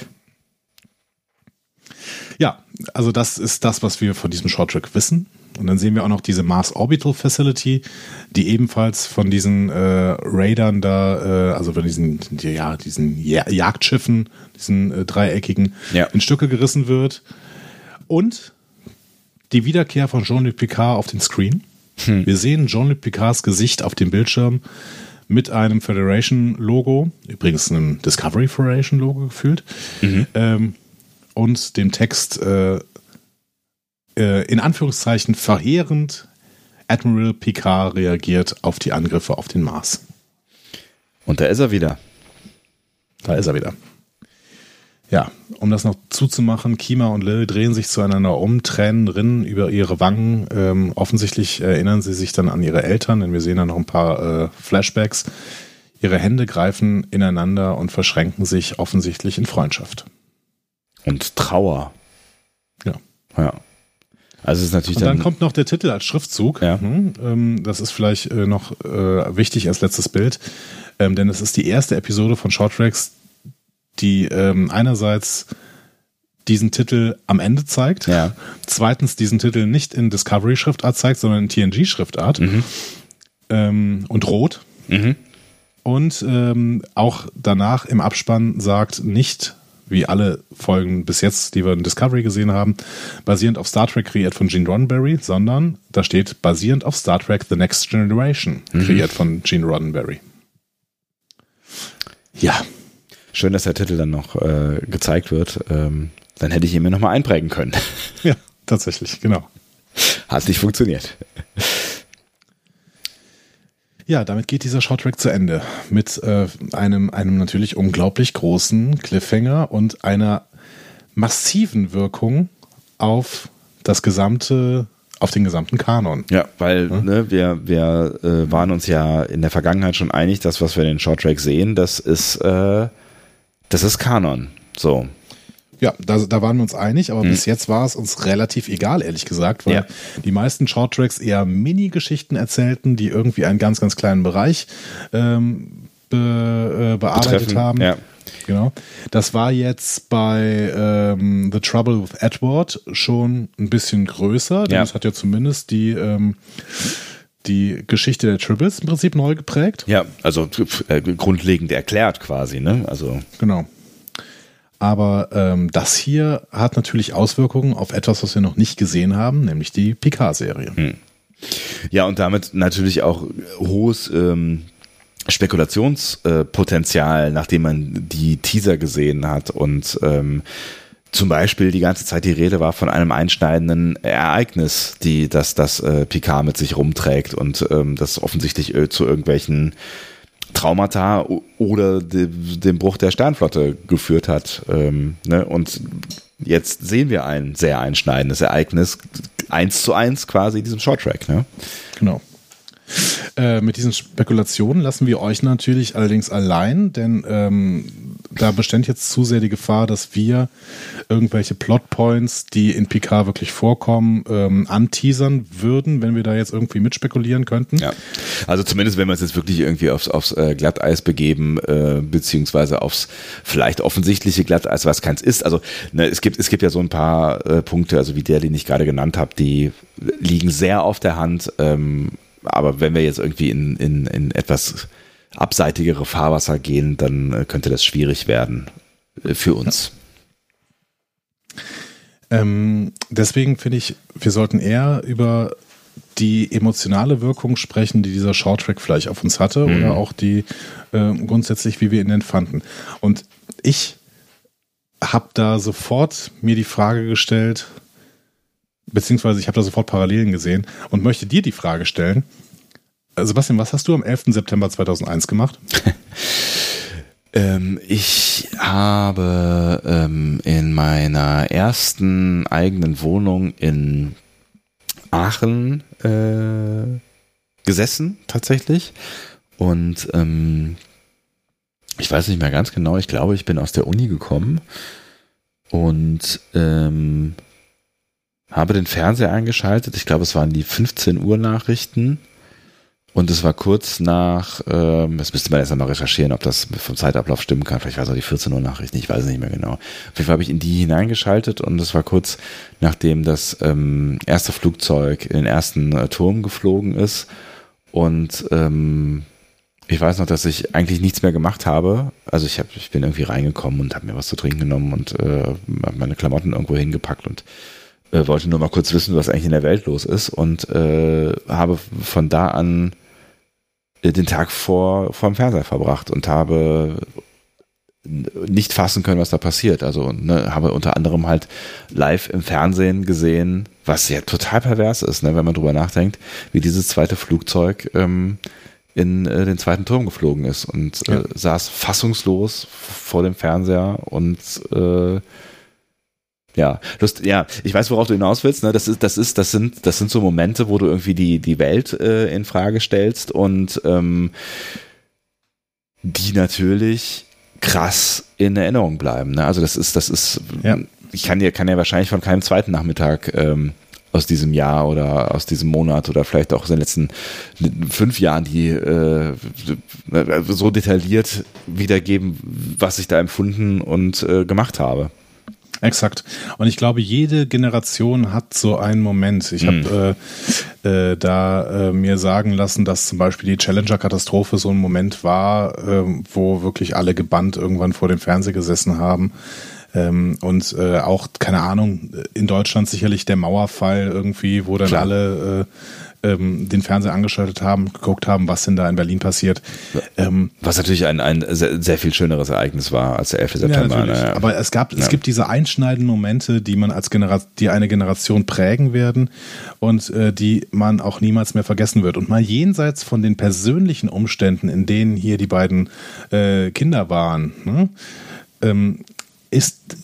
ja, also das ist das, was wir von diesem Short Track wissen. Und dann sehen wir auch noch diese Mars Orbital Facility, die ebenfalls von diesen äh, Raidern da, äh, also von diesen, die, ja, diesen ja Jagdschiffen, diesen äh, dreieckigen, Ja. in Stücke gerissen wird. Und die Wiederkehr von Jean-Luc Picard auf den Screen. Wir sehen Jean-Luc Picards Gesicht auf dem Bildschirm mit einem Federation-Logo, übrigens einem Discovery Federation-Logo gefühlt, mhm. ähm, und dem Text äh, äh, in Anführungszeichen verheerend Admiral Picard reagiert auf die Angriffe auf den Mars. Und da ist er wieder. Da ist er wieder. Ja, um das noch zuzumachen, Kima und Lil drehen sich zueinander um, Tränen rinnen über ihre Wangen. Ähm, offensichtlich erinnern sie sich dann an ihre Eltern, denn wir sehen da noch ein paar äh, Flashbacks. Ihre Hände greifen ineinander und verschränken sich offensichtlich in Freundschaft. Und Trauer. Ja. Ja. Also ist natürlich und dann, dann kommt noch der Titel als Schriftzug. Ja. Hm, ähm, das ist vielleicht äh, noch äh, wichtig als letztes Bild, ähm, denn es ist die erste Episode von Short Tracks, die ähm, einerseits diesen Titel am Ende zeigt, ja. zweitens diesen Titel nicht in Discovery-Schriftart zeigt, sondern in TNG-Schriftart mhm. und rot. Mhm. Und auch danach im Abspann sagt nicht, wie alle Folgen bis jetzt, die wir in Discovery gesehen haben, basierend auf Star Trek kreiert von Gene Roddenberry, sondern da steht basierend auf Star Trek The Next Generation, mhm. kreiert von Gene Roddenberry. Ja, Schön, dass der Titel dann noch äh, gezeigt wird. Ähm, dann hätte ich ihn mir nochmal einprägen können. Ja, tatsächlich, genau. Hat nicht funktioniert. Ja, damit geht dieser Shorttrack zu Ende. Mit äh, einem, einem natürlich unglaublich großen Cliffhanger und einer massiven Wirkung auf das gesamte auf den gesamten Kanon. Ja, weil hm? ne, wir, wir äh, waren uns ja in der Vergangenheit schon einig, dass was wir in den Shorttrack sehen, das ist äh, das ist Kanon. So. Ja, da, da waren wir uns einig, aber hm. bis jetzt war es uns relativ egal, ehrlich gesagt, weil ja. die meisten Shorttracks eher Mini-Geschichten erzählten, die irgendwie einen ganz, ganz kleinen Bereich ähm, be, äh, bearbeitet Betreffen, haben. Ja. Genau. Das war jetzt bei ähm, The Trouble with Edward schon ein bisschen größer, denn ja. es hat ja zumindest die ähm, die Geschichte der Tribbles im Prinzip neu geprägt. Ja, also äh, grundlegend erklärt quasi, ne? Also genau. Aber ähm, das hier hat natürlich Auswirkungen auf etwas, was wir noch nicht gesehen haben, nämlich die Picard-Serie. Hm. Ja, und damit natürlich auch hohes ähm, Spekulationspotenzial, äh, nachdem man die Teaser gesehen hat und ähm, zum Beispiel die ganze Zeit die Rede war von einem einschneidenden Ereignis, die das, das äh, Picard mit sich rumträgt und ähm, das offensichtlich zu irgendwelchen Traumata oder de, dem Bruch der Sternflotte geführt hat. Ähm, ne? Und jetzt sehen wir ein sehr einschneidendes Ereignis, eins zu eins quasi in diesem Shorttrack. Ne? Genau. Äh, mit diesen Spekulationen lassen wir euch natürlich allerdings allein, denn ähm, da bestand jetzt zu sehr die Gefahr, dass wir irgendwelche Plotpoints, die in Picard wirklich vorkommen, ähm, anteasern würden, wenn wir da jetzt irgendwie mitspekulieren könnten. Ja, also zumindest wenn wir uns jetzt wirklich irgendwie aufs, aufs äh, Glatteis begeben, äh, beziehungsweise aufs vielleicht offensichtliche Glatteis, was keins ist. Also ne, es gibt es gibt ja so ein paar äh, Punkte, also wie der, den ich gerade genannt habe, die liegen sehr auf der Hand. Ähm, aber wenn wir jetzt irgendwie in, in, in etwas abseitigere Fahrwasser gehen, dann äh, könnte das schwierig werden äh, für uns. Ja. Ähm, deswegen finde ich, wir sollten eher über die emotionale Wirkung sprechen, die dieser Shorttrack vielleicht auf uns hatte mhm. oder auch die äh, grundsätzlich, wie wir ihn empfanden. Und ich habe da sofort mir die Frage gestellt, beziehungsweise ich habe da sofort Parallelen gesehen und möchte dir die Frage stellen. Sebastian, was hast du am 11. September 2001 gemacht? ähm, ich habe ähm, in meiner ersten eigenen Wohnung in Aachen äh, gesessen, tatsächlich. Und ähm, ich weiß nicht mehr ganz genau, ich glaube, ich bin aus der Uni gekommen und ähm, habe den Fernseher eingeschaltet. Ich glaube, es waren die 15 Uhr Nachrichten. Und es war kurz nach, ähm, das müsste man erst einmal recherchieren, ob das vom Zeitablauf stimmen kann. Vielleicht war es auch die 14 Uhr Nachrichten, ich weiß es nicht mehr genau. Auf jeden Fall habe ich in die hineingeschaltet und es war kurz nachdem das ähm, erste Flugzeug in den ersten äh, Turm geflogen ist. Und ähm, ich weiß noch, dass ich eigentlich nichts mehr gemacht habe. Also ich, hab, ich bin irgendwie reingekommen und habe mir was zu trinken genommen und äh, meine Klamotten irgendwo hingepackt und äh, wollte nur mal kurz wissen, was eigentlich in der Welt los ist und äh, habe von da an den Tag vor, vor dem Fernseher verbracht und habe nicht fassen können, was da passiert. Also ne, habe unter anderem halt live im Fernsehen gesehen, was ja total pervers ist, ne, wenn man drüber nachdenkt, wie dieses zweite Flugzeug ähm, in äh, den zweiten Turm geflogen ist und äh, ja. saß fassungslos vor dem Fernseher und äh, ja, Lust, ja, ich weiß, worauf du hinaus willst. Ne? Das ist, das ist, das sind, das sind so Momente, wo du irgendwie die die Welt äh, in Frage stellst und ähm, die natürlich krass in Erinnerung bleiben. Ne? Also das ist, das ist, ja. ich kann ja, kann ja wahrscheinlich von keinem zweiten Nachmittag ähm, aus diesem Jahr oder aus diesem Monat oder vielleicht auch aus den letzten fünf Jahren, die äh, so detailliert wiedergeben, was ich da empfunden und äh, gemacht habe. Exakt. Und ich glaube, jede Generation hat so einen Moment. Ich mhm. habe äh, äh, da äh, mir sagen lassen, dass zum Beispiel die Challenger-Katastrophe so ein Moment war, äh, wo wirklich alle gebannt irgendwann vor dem Fernseher gesessen haben. Ähm, und äh, auch, keine Ahnung, in Deutschland sicherlich der Mauerfall irgendwie, wo dann Klar. alle äh, ähm, den Fernseher angeschaltet haben, geguckt haben, was denn da in Berlin passiert. Ähm, was natürlich ein, ein sehr, sehr, viel schöneres Ereignis war als der 11. September. Ja, ne? Aber es gab, ja. es gibt diese einschneidenden Momente, die man als Generation, die eine Generation prägen werden und äh, die man auch niemals mehr vergessen wird. Und mal jenseits von den persönlichen Umständen, in denen hier die beiden äh, Kinder waren, ne? ähm, ist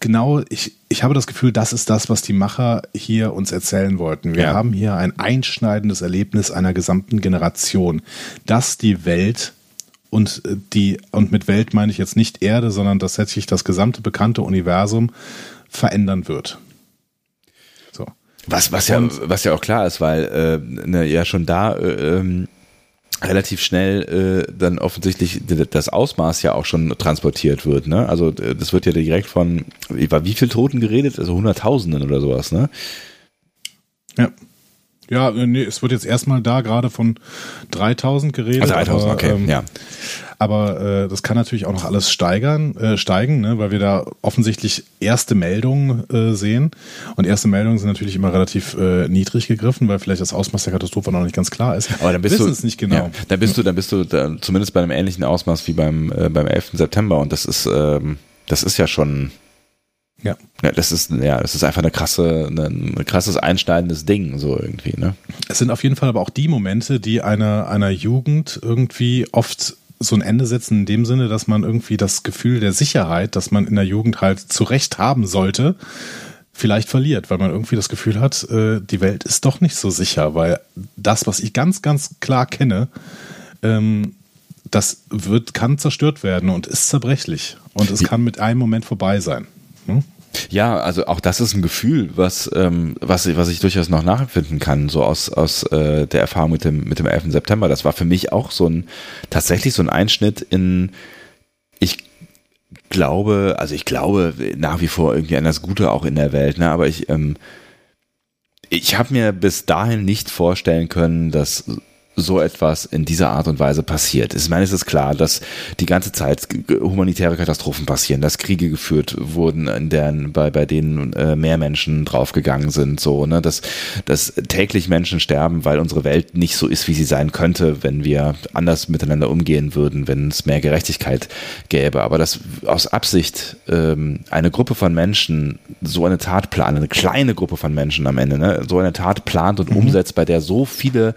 genau, ich, ich habe das Gefühl, das ist das, was die Macher hier uns erzählen wollten. Wir ja. haben hier ein einschneidendes Erlebnis einer gesamten Generation, dass die Welt und die, und mit Welt meine ich jetzt nicht Erde, sondern dass sich das gesamte bekannte Universum verändern wird. So. Was, was, ja, was ja auch klar ist, weil äh, ne, ja schon da äh, ähm, relativ schnell äh, dann offensichtlich das Ausmaß ja auch schon transportiert wird. Ne? Also das wird ja direkt von, über wie viel Toten geredet? Also Hunderttausenden oder sowas, ne? Ja. Ja, äh, nee, es wird jetzt erstmal da gerade von 3000 geredet. Also 3000, aber, okay, ähm, ja. Aber äh, das kann natürlich auch noch alles steigern, äh, steigen, ne, weil wir da offensichtlich erste Meldungen äh, sehen. Und erste Meldungen sind natürlich immer relativ äh, niedrig gegriffen, weil vielleicht das Ausmaß der Katastrophe noch nicht ganz klar ist. Aber dann bist du es nicht genau. Ja, dann bist du, dann bist du da, zumindest bei einem ähnlichen Ausmaß wie beim äh, beim 11. September. Und das ist ähm, das ist ja schon ja. ja. Das ist, ja, das ist einfach eine krasse, ein krasses einschneidendes Ding, so irgendwie, ne? Es sind auf jeden Fall aber auch die Momente, die einer, einer Jugend irgendwie oft so ein Ende setzen in dem Sinne, dass man irgendwie das Gefühl der Sicherheit, das man in der Jugend halt zu Recht haben sollte, vielleicht verliert, weil man irgendwie das Gefühl hat, äh, die Welt ist doch nicht so sicher, weil das, was ich ganz, ganz klar kenne, ähm, das wird, kann zerstört werden und ist zerbrechlich. Und es kann mit einem Moment vorbei sein. Hm? Ja, also auch das ist ein Gefühl, was, ähm, was, was ich durchaus noch nachempfinden kann, so aus, aus äh, der Erfahrung mit dem, mit dem 11. September. Das war für mich auch so ein, tatsächlich so ein Einschnitt in, ich glaube, also ich glaube nach wie vor irgendwie an das Gute auch in der Welt, ne, aber ich, ähm, ich habe mir bis dahin nicht vorstellen können, dass so etwas in dieser Art und Weise passiert. Ich meine, es ist klar, dass die ganze Zeit humanitäre Katastrophen passieren, dass Kriege geführt wurden, in deren, bei, bei denen äh, mehr Menschen draufgegangen sind, so, ne, dass, dass täglich Menschen sterben, weil unsere Welt nicht so ist, wie sie sein könnte, wenn wir anders miteinander umgehen würden, wenn es mehr Gerechtigkeit gäbe. Aber dass aus Absicht ähm, eine Gruppe von Menschen so eine Tat planen, eine kleine Gruppe von Menschen am Ende, ne, so eine Tat plant und mhm. umsetzt, bei der so viele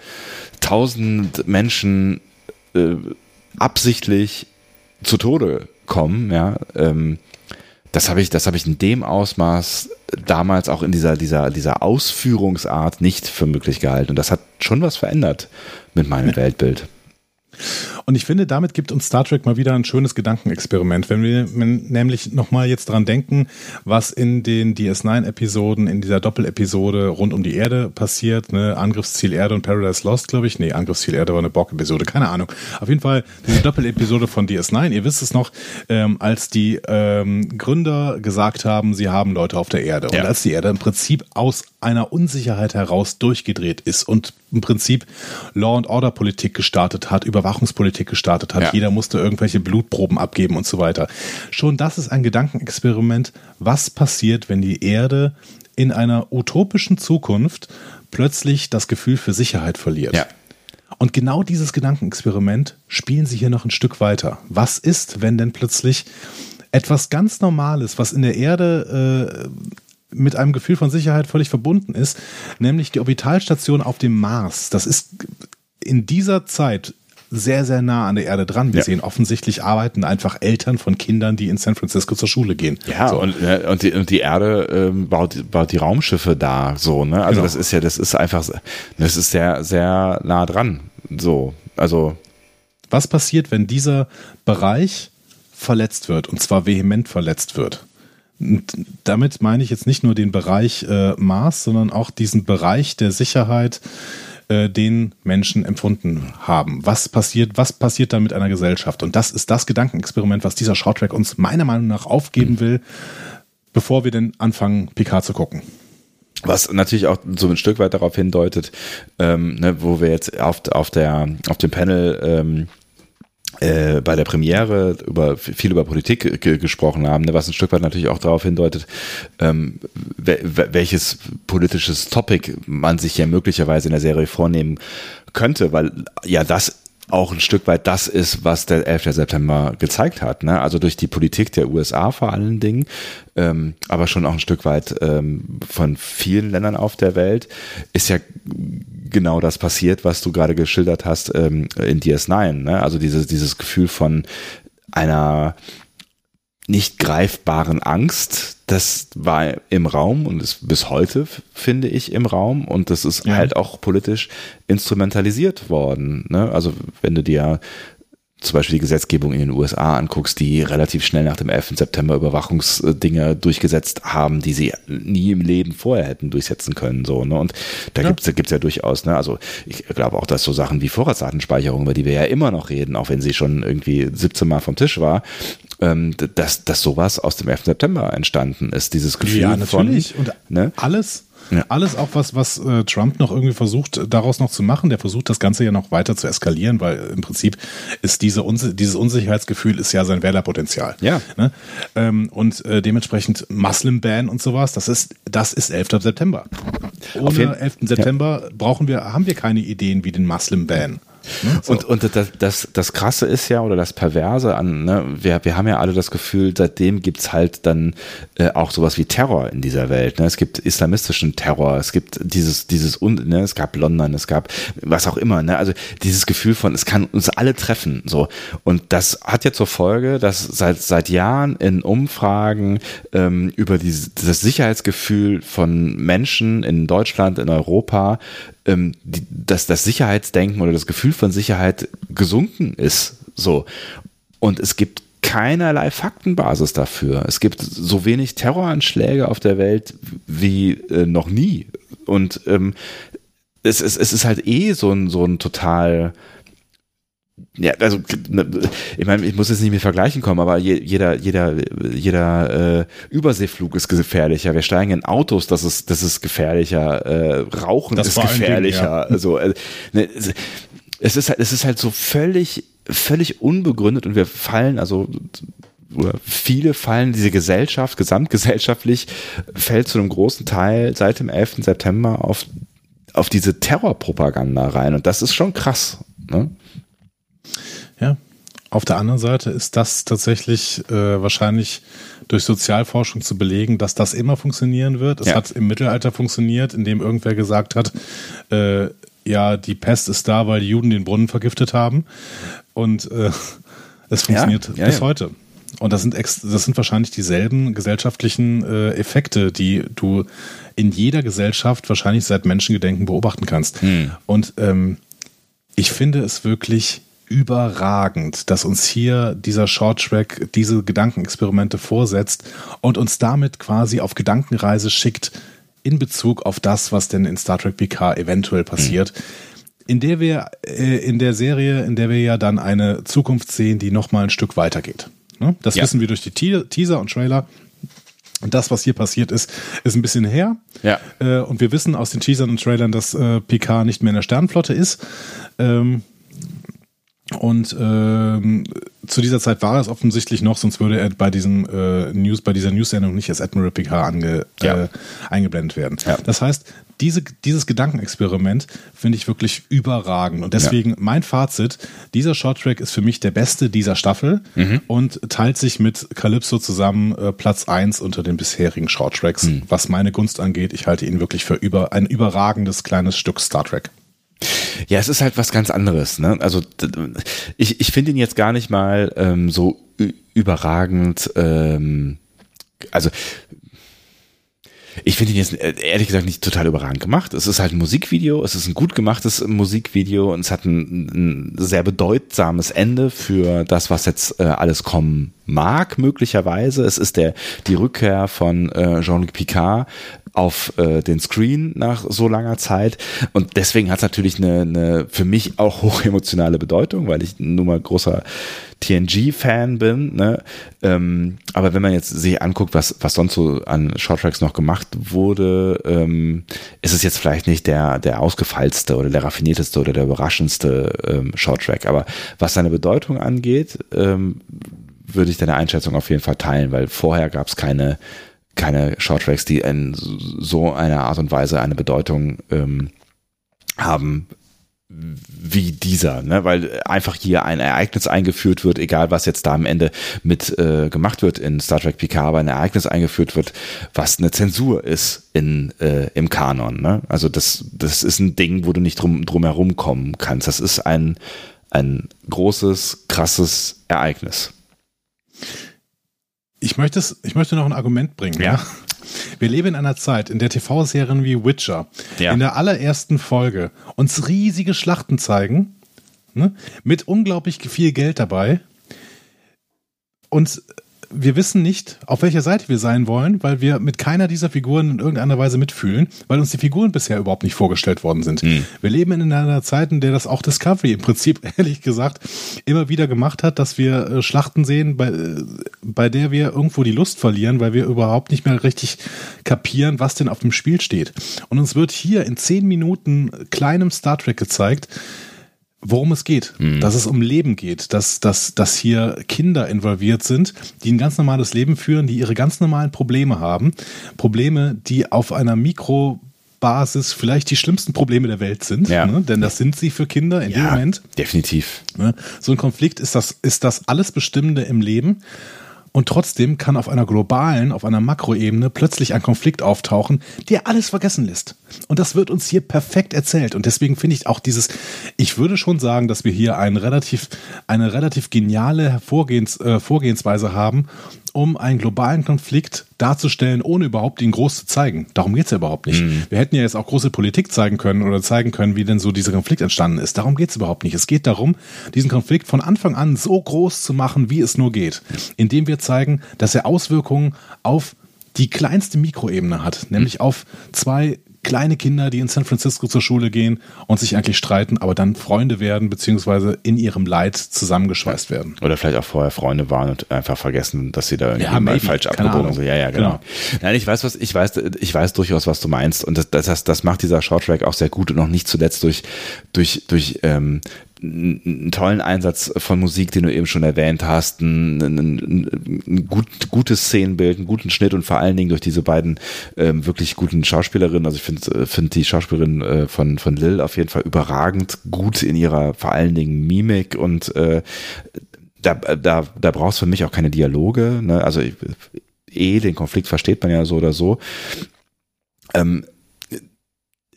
tausend Menschen äh, absichtlich zu Tode kommen, ja, ähm, das habe ich, das habe ich in dem Ausmaß damals auch in dieser, dieser, dieser Ausführungsart nicht für möglich gehalten. Und das hat schon was verändert mit meinem ja. Weltbild. Und ich finde, damit gibt uns Star Trek mal wieder ein schönes Gedankenexperiment. Wenn wir nämlich nochmal jetzt dran denken, was in den DS9-Episoden, in dieser Doppelepisode rund um die Erde passiert, ne, Angriffsziel Erde und Paradise Lost, glaube ich. Nee, Angriffsziel Erde war eine Borg-Episode, keine Ahnung. Auf jeden Fall diese Doppelepisode von DS9, ihr wisst es noch, ähm, als die ähm, Gründer gesagt haben, sie haben Leute auf der Erde. Ja. Und als die Erde im Prinzip aus einer Unsicherheit heraus durchgedreht ist und im Prinzip Law and Order Politik gestartet hat, Überwachungspolitik gestartet hat. Ja. Jeder musste irgendwelche Blutproben abgeben und so weiter. Schon das ist ein Gedankenexperiment. Was passiert, wenn die Erde in einer utopischen Zukunft plötzlich das Gefühl für Sicherheit verliert? Ja. Und genau dieses Gedankenexperiment spielen sie hier noch ein Stück weiter. Was ist, wenn denn plötzlich etwas ganz Normales, was in der Erde äh, mit einem Gefühl von Sicherheit völlig verbunden ist, nämlich die Orbitalstation auf dem Mars. Das ist in dieser Zeit sehr, sehr nah an der Erde dran. Wir ja. sehen offensichtlich arbeiten einfach Eltern von Kindern, die in San Francisco zur Schule gehen. Ja, so. und, und, die, und die Erde ähm, baut, baut die Raumschiffe da so, ne? Also genau. das ist ja, das ist einfach, das ist sehr, sehr nah dran. So, also. Was passiert, wenn dieser Bereich verletzt wird und zwar vehement verletzt wird? Und damit meine ich jetzt nicht nur den Bereich äh, Mars, sondern auch diesen Bereich der Sicherheit, äh, den Menschen empfunden haben. Was passiert, was passiert da mit einer Gesellschaft? Und das ist das Gedankenexperiment, was dieser Shorttrack uns meiner Meinung nach aufgeben mhm. will, bevor wir denn anfangen, Picard zu gucken. Was natürlich auch so ein Stück weit darauf hindeutet, ähm, ne, wo wir jetzt auf, auf, der, auf dem Panel ähm, äh, bei der Premiere über viel über Politik gesprochen haben, ne, was ein Stück weit natürlich auch darauf hindeutet, ähm, welches politisches Topic man sich ja möglicherweise in der Serie vornehmen könnte, weil ja das auch ein Stück weit das ist, was der 11. September gezeigt hat. Ne? Also durch die Politik der USA vor allen Dingen, ähm, aber schon auch ein Stück weit ähm, von vielen Ländern auf der Welt, ist ja genau das passiert, was du gerade geschildert hast ähm, in DS9. Ne? Also dieses, dieses Gefühl von einer nicht greifbaren Angst, das war im Raum und ist bis heute, finde ich, im Raum und das ist ja. halt auch politisch instrumentalisiert worden. Ne? Also wenn du dir zum Beispiel die Gesetzgebung in den USA anguckst, die relativ schnell nach dem 11. September Überwachungsdinger durchgesetzt haben, die sie nie im Leben vorher hätten durchsetzen können. So, ne? Und da ja. gibt's da gibt's ja durchaus, ne? Also ich glaube auch, dass so Sachen wie Vorratsdatenspeicherung, über die wir ja immer noch reden, auch wenn sie schon irgendwie 17 Mal vom Tisch war, ähm, dass, dass sowas aus dem 11. September entstanden ist. Dieses Gefühl ja, natürlich. von. Und ne? alles ja. Alles auch was, was äh, Trump noch irgendwie versucht, daraus noch zu machen. Der versucht das Ganze ja noch weiter zu eskalieren, weil im Prinzip ist diese Unsi dieses Unsicherheitsgefühl ist ja sein Wählerpotenzial. Ja. Ne? Ähm, und äh, dementsprechend Muslim Ban und sowas, das ist, das ist 11. September. Ohne 11. September ja. brauchen wir, haben wir keine Ideen wie den Muslim Ban. Ne? So. Und, und das, das, das Krasse ist ja, oder das Perverse an, ne, wir, wir haben ja alle das Gefühl, seitdem gibt's halt dann äh, auch sowas wie Terror in dieser Welt. Ne? Es gibt islamistischen Terror, es gibt dieses, dieses, ne, es gab London, es gab was auch immer. Ne? Also dieses Gefühl von, es kann uns alle treffen. so Und das hat ja zur Folge, dass seit, seit Jahren in Umfragen ähm, über dieses, das Sicherheitsgefühl von Menschen in Deutschland, in Europa, ähm, die, dass das Sicherheitsdenken oder das Gefühl von Sicherheit gesunken ist. So. Und es gibt keinerlei Faktenbasis dafür. Es gibt so wenig Terroranschläge auf der Welt wie äh, noch nie. Und ähm, es, es, es ist halt eh so ein, so ein total ja, also ich meine, ich muss jetzt nicht mit Vergleichen kommen, aber jeder, jeder, jeder äh, Überseeflug ist gefährlicher. Wir steigen in Autos, das ist, das ist gefährlicher. Äh, Rauchen das ist gefährlicher. Ding, ja. Also äh, ne, es ist halt, es ist halt so völlig, völlig unbegründet und wir fallen, also oder viele fallen, diese Gesellschaft, gesamtgesellschaftlich, fällt zu einem großen Teil seit dem 11. September auf, auf diese Terrorpropaganda rein. Und das ist schon krass. Ne? Ja. Auf der anderen Seite ist das tatsächlich äh, wahrscheinlich durch Sozialforschung zu belegen, dass das immer funktionieren wird. Es ja. hat im Mittelalter funktioniert, indem irgendwer gesagt hat, äh, ja, die Pest ist da, weil die Juden den Brunnen vergiftet haben. Und äh, es funktioniert ja, ja, bis heute. Und das sind, das sind wahrscheinlich dieselben gesellschaftlichen äh, Effekte, die du in jeder Gesellschaft wahrscheinlich seit Menschengedenken beobachten kannst. Hm. Und ähm, ich finde es wirklich überragend, dass uns hier dieser Shorttrack diese Gedankenexperimente vorsetzt und uns damit quasi auf Gedankenreise schickt in Bezug auf das, was denn in Star Trek PK eventuell passiert. Mhm. In der wir, äh, in der Serie, in der wir ja dann eine Zukunft sehen, die nochmal ein Stück weitergeht. Ne? Das ja. wissen wir durch die Teaser und Trailer. Und das, was hier passiert ist, ist ein bisschen her. Ja. Äh, und wir wissen aus den Teasern und Trailern, dass äh, PK nicht mehr in der Sternflotte ist. Ähm, und ähm, zu dieser Zeit war es offensichtlich noch, sonst würde er bei diesem äh, News, bei dieser News-Sendung nicht als Admiral Picard ange, ja. äh, eingeblendet werden. Ja. Das heißt, diese, dieses Gedankenexperiment finde ich wirklich überragend. Und deswegen ja. mein Fazit, dieser Shorttrack ist für mich der beste dieser Staffel mhm. und teilt sich mit Calypso zusammen äh, Platz 1 unter den bisherigen Shorttracks. Mhm. Was meine Gunst angeht, ich halte ihn wirklich für über, ein überragendes kleines Stück Star Trek. Ja, es ist halt was ganz anderes. Ne? Also ich, ich finde ihn jetzt gar nicht mal ähm, so überragend. Ähm, also ich finde ihn jetzt äh, ehrlich gesagt nicht total überragend gemacht. Es ist halt ein Musikvideo, es ist ein gut gemachtes Musikvideo und es hat ein, ein sehr bedeutsames Ende für das, was jetzt äh, alles kommen mag, möglicherweise. Es ist der, die Rückkehr von äh, Jean-Luc Picard auf äh, den Screen nach so langer Zeit. Und deswegen hat es natürlich eine, eine für mich auch hochemotionale Bedeutung, weil ich nun mal großer TNG-Fan bin. Ne? Ähm, aber wenn man jetzt sich anguckt, was, was sonst so an Shorttracks noch gemacht wurde, ähm, ist es jetzt vielleicht nicht der, der ausgefeilste oder der raffinierteste oder der überraschendste ähm, Shorttrack. Aber was seine Bedeutung angeht, ähm, würde ich deine Einschätzung auf jeden Fall teilen, weil vorher gab es keine keine Shorttracks, die in so einer Art und Weise eine Bedeutung ähm, haben wie dieser, ne? weil einfach hier ein Ereignis eingeführt wird, egal was jetzt da am Ende mit äh, gemacht wird in Star Trek Picard, aber ein Ereignis eingeführt wird, was eine Zensur ist in äh, im Kanon. Ne? Also das das ist ein Ding, wo du nicht drum drum herum kommen kannst. Das ist ein ein großes krasses Ereignis. Ich möchte, es, ich möchte noch ein Argument bringen. Ja. Wir leben in einer Zeit, in der TV-Serien wie Witcher ja. in der allerersten Folge uns riesige Schlachten zeigen, ne, mit unglaublich viel Geld dabei. Und wir wissen nicht, auf welcher Seite wir sein wollen, weil wir mit keiner dieser Figuren in irgendeiner Weise mitfühlen, weil uns die Figuren bisher überhaupt nicht vorgestellt worden sind. Mhm. Wir leben in einer Zeit, in der das auch Discovery im Prinzip, ehrlich gesagt, immer wieder gemacht hat, dass wir äh, Schlachten sehen, bei, äh, bei der wir irgendwo die Lust verlieren, weil wir überhaupt nicht mehr richtig kapieren, was denn auf dem Spiel steht. Und uns wird hier in zehn Minuten kleinem Star Trek gezeigt, worum es geht, mhm. dass es um Leben geht, dass, dass, dass hier Kinder involviert sind, die ein ganz normales Leben führen, die ihre ganz normalen Probleme haben. Probleme, die auf einer Mikrobasis vielleicht die schlimmsten Probleme der Welt sind, ja. ne? denn das sind sie für Kinder in ja, dem Moment. Definitiv. Ne? So ein Konflikt ist das, ist das alles Bestimmende im Leben. Und trotzdem kann auf einer globalen, auf einer Makroebene plötzlich ein Konflikt auftauchen, der alles vergessen lässt. Und das wird uns hier perfekt erzählt. Und deswegen finde ich auch dieses, ich würde schon sagen, dass wir hier ein relativ, eine relativ geniale Vorgehens, äh, Vorgehensweise haben, um einen globalen Konflikt darzustellen, ohne überhaupt ihn groß zu zeigen. Darum geht's ja überhaupt nicht. Mhm. Wir hätten ja jetzt auch große Politik zeigen können oder zeigen können, wie denn so dieser Konflikt entstanden ist. Darum geht's überhaupt nicht. Es geht darum, diesen Konflikt von Anfang an so groß zu machen, wie es nur geht. Indem wir zeigen, dass er Auswirkungen auf die kleinste Mikroebene hat, nämlich mhm. auf zwei kleine Kinder, die in San Francisco zur Schule gehen und sich eigentlich streiten, aber dann Freunde werden, beziehungsweise in ihrem Leid zusammengeschweißt werden. Oder vielleicht auch vorher Freunde waren und einfach vergessen, dass sie da irgendwie ja, mal falsch abgebogen sind. Ja, ja, genau. genau. Nein, ich weiß was, ich weiß, ich weiß durchaus, was du meinst. Und das, das, das macht dieser Shorttrack auch sehr gut und noch nicht zuletzt durch, durch, durch ähm, einen tollen Einsatz von Musik, den du eben schon erwähnt hast, ein, ein, ein gut, gutes Szenenbild, einen guten Schnitt und vor allen Dingen durch diese beiden ähm, wirklich guten Schauspielerinnen. Also ich finde find die Schauspielerin äh, von, von Lil auf jeden Fall überragend gut in ihrer vor allen Dingen Mimik und äh, da, da, da brauchst du für mich auch keine Dialoge. Ne? Also eh, den Konflikt versteht man ja so oder so. Ähm,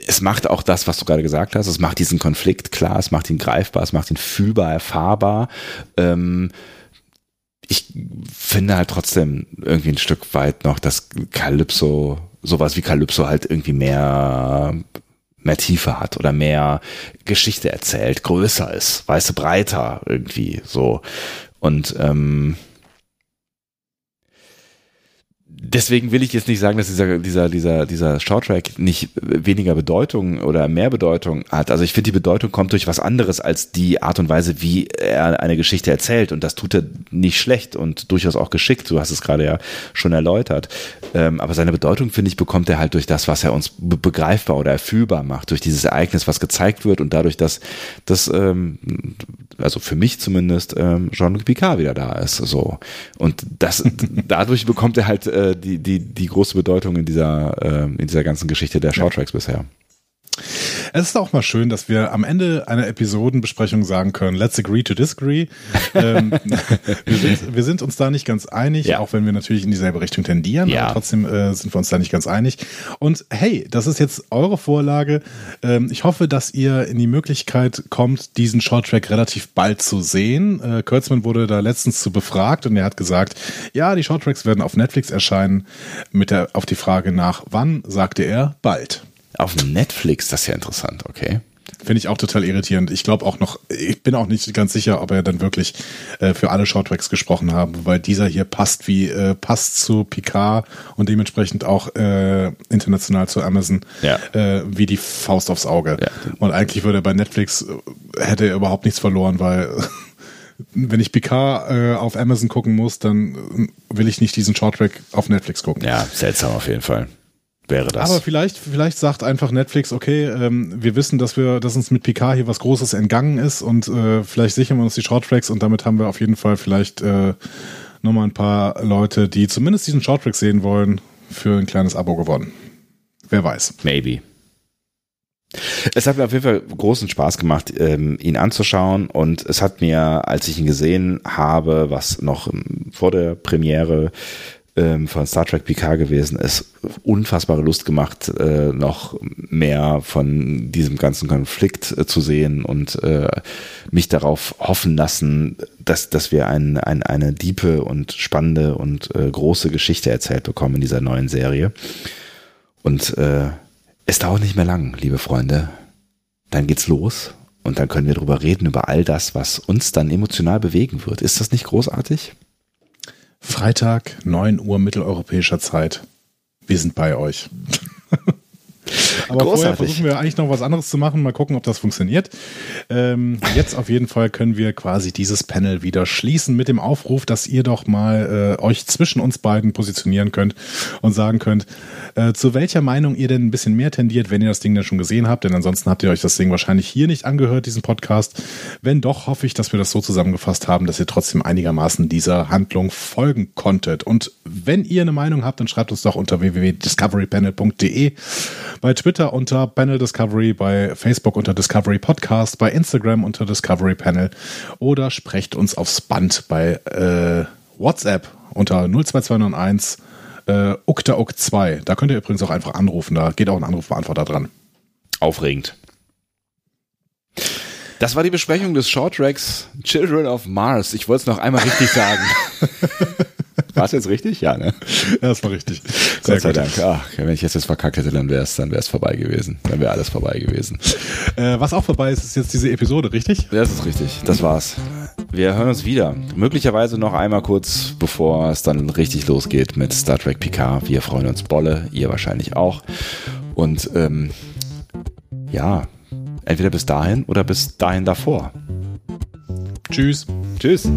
es macht auch das, was du gerade gesagt hast. Es macht diesen Konflikt klar, es macht ihn greifbar, es macht ihn fühlbar, erfahrbar. Ähm, ich finde halt trotzdem irgendwie ein Stück weit noch, dass Calypso, sowas wie Calypso halt irgendwie mehr, mehr Tiefe hat oder mehr Geschichte erzählt, größer ist, weißt du, breiter irgendwie so. Und ähm, deswegen will ich jetzt nicht sagen, dass dieser, dieser, dieser, dieser Shorttrack nicht weniger Bedeutung oder mehr Bedeutung hat. Also ich finde, die Bedeutung kommt durch was anderes als die Art und Weise, wie er eine Geschichte erzählt. Und das tut er nicht schlecht und durchaus auch geschickt. Du hast es gerade ja schon erläutert. Ähm, aber seine Bedeutung, finde ich, bekommt er halt durch das, was er uns begreifbar oder erfühlbar macht. Durch dieses Ereignis, was gezeigt wird und dadurch, dass das, ähm, also für mich zumindest, ähm, Jean-Luc Picard wieder da ist. So. Und das, dadurch bekommt er halt äh, die, die, die große Bedeutung in dieser, äh, in dieser ganzen Geschichte der Shorttracks ja. bisher. Es ist auch mal schön, dass wir am Ende einer Episodenbesprechung sagen können, let's agree to disagree. ähm, wir, sind, wir, sind, uns da nicht ganz einig, ja. auch wenn wir natürlich in dieselbe Richtung tendieren, ja. aber trotzdem äh, sind wir uns da nicht ganz einig. Und hey, das ist jetzt eure Vorlage. Ähm, ich hoffe, dass ihr in die Möglichkeit kommt, diesen Shorttrack relativ bald zu sehen. Äh, Kurtzman wurde da letztens zu befragt und er hat gesagt, ja, die Shorttracks werden auf Netflix erscheinen. Mit der, auf die Frage nach wann, sagte er, bald. Auf Netflix, das ist ja interessant, okay. Finde ich auch total irritierend. Ich glaube auch noch, ich bin auch nicht ganz sicher, ob er dann wirklich äh, für alle Shorttracks gesprochen haben, weil dieser hier passt wie äh, passt zu Picard und dementsprechend auch äh, international zu Amazon ja. äh, wie die Faust aufs Auge. Ja. Und eigentlich würde er bei Netflix äh, hätte er überhaupt nichts verloren, weil wenn ich Picard äh, auf Amazon gucken muss, dann äh, will ich nicht diesen Shorttrack auf Netflix gucken. Ja, seltsam auf jeden Fall wäre das. Aber vielleicht, vielleicht sagt einfach Netflix, okay, ähm, wir wissen, dass wir, dass uns mit Picard hier was Großes entgangen ist und äh, vielleicht sichern wir uns die Shorttracks und damit haben wir auf jeden Fall vielleicht äh, nochmal ein paar Leute, die zumindest diesen Shorttrack sehen wollen, für ein kleines Abo gewonnen. Wer weiß. Maybe. Es hat mir auf jeden Fall großen Spaß gemacht, ähm, ihn anzuschauen und es hat mir, als ich ihn gesehen habe, was noch ähm, vor der Premiere ähm, von Star Trek PK gewesen ist, unfassbare Lust gemacht, äh, noch mehr von diesem ganzen Konflikt äh, zu sehen und äh, mich darauf hoffen lassen, dass, dass wir ein, ein, eine diepe und spannende und äh, große Geschichte erzählt bekommen in dieser neuen Serie. Und äh, es dauert nicht mehr lang, liebe Freunde. Dann geht's los und dann können wir darüber reden, über all das, was uns dann emotional bewegen wird. Ist das nicht großartig? Freitag, 9 Uhr mitteleuropäischer Zeit. Wir sind bei euch. Aber Großartig. vorher versuchen wir eigentlich noch was anderes zu machen. Mal gucken, ob das funktioniert. Ähm, jetzt auf jeden Fall können wir quasi dieses Panel wieder schließen mit dem Aufruf, dass ihr doch mal äh, euch zwischen uns beiden positionieren könnt und sagen könnt, äh, zu welcher Meinung ihr denn ein bisschen mehr tendiert, wenn ihr das Ding dann schon gesehen habt. Denn ansonsten habt ihr euch das Ding wahrscheinlich hier nicht angehört, diesen Podcast. Wenn doch, hoffe ich, dass wir das so zusammengefasst haben, dass ihr trotzdem einigermaßen dieser Handlung folgen konntet. Und wenn ihr eine Meinung habt, dann schreibt uns doch unter www.discoverypanel.de bei Twitter unter Panel Discovery, bei Facebook unter Discovery Podcast, bei Instagram unter Discovery Panel oder sprecht uns aufs Band bei äh, WhatsApp unter 02291 äh, uktauk 2. Da könnt ihr übrigens auch einfach anrufen, da geht auch ein Anrufbeantworter dran. Aufregend. Das war die Besprechung des Short Tracks Children of Mars. Ich wollte es noch einmal richtig sagen. War es jetzt richtig? Ja, ne? Das war richtig. Sehr Gott sei Dank. Ach, wenn ich jetzt, jetzt verkackt hätte, dann wäre es dann wär's vorbei gewesen. Dann wäre alles vorbei gewesen. Äh, was auch vorbei ist, ist jetzt diese Episode, richtig? Ja, das ist richtig. Das war's. Wir hören uns wieder. Möglicherweise noch einmal kurz, bevor es dann richtig losgeht mit Star Trek Picard. Wir freuen uns Bolle, ihr wahrscheinlich auch. Und ähm, ja, entweder bis dahin oder bis dahin davor. Tschüss. Tschüss.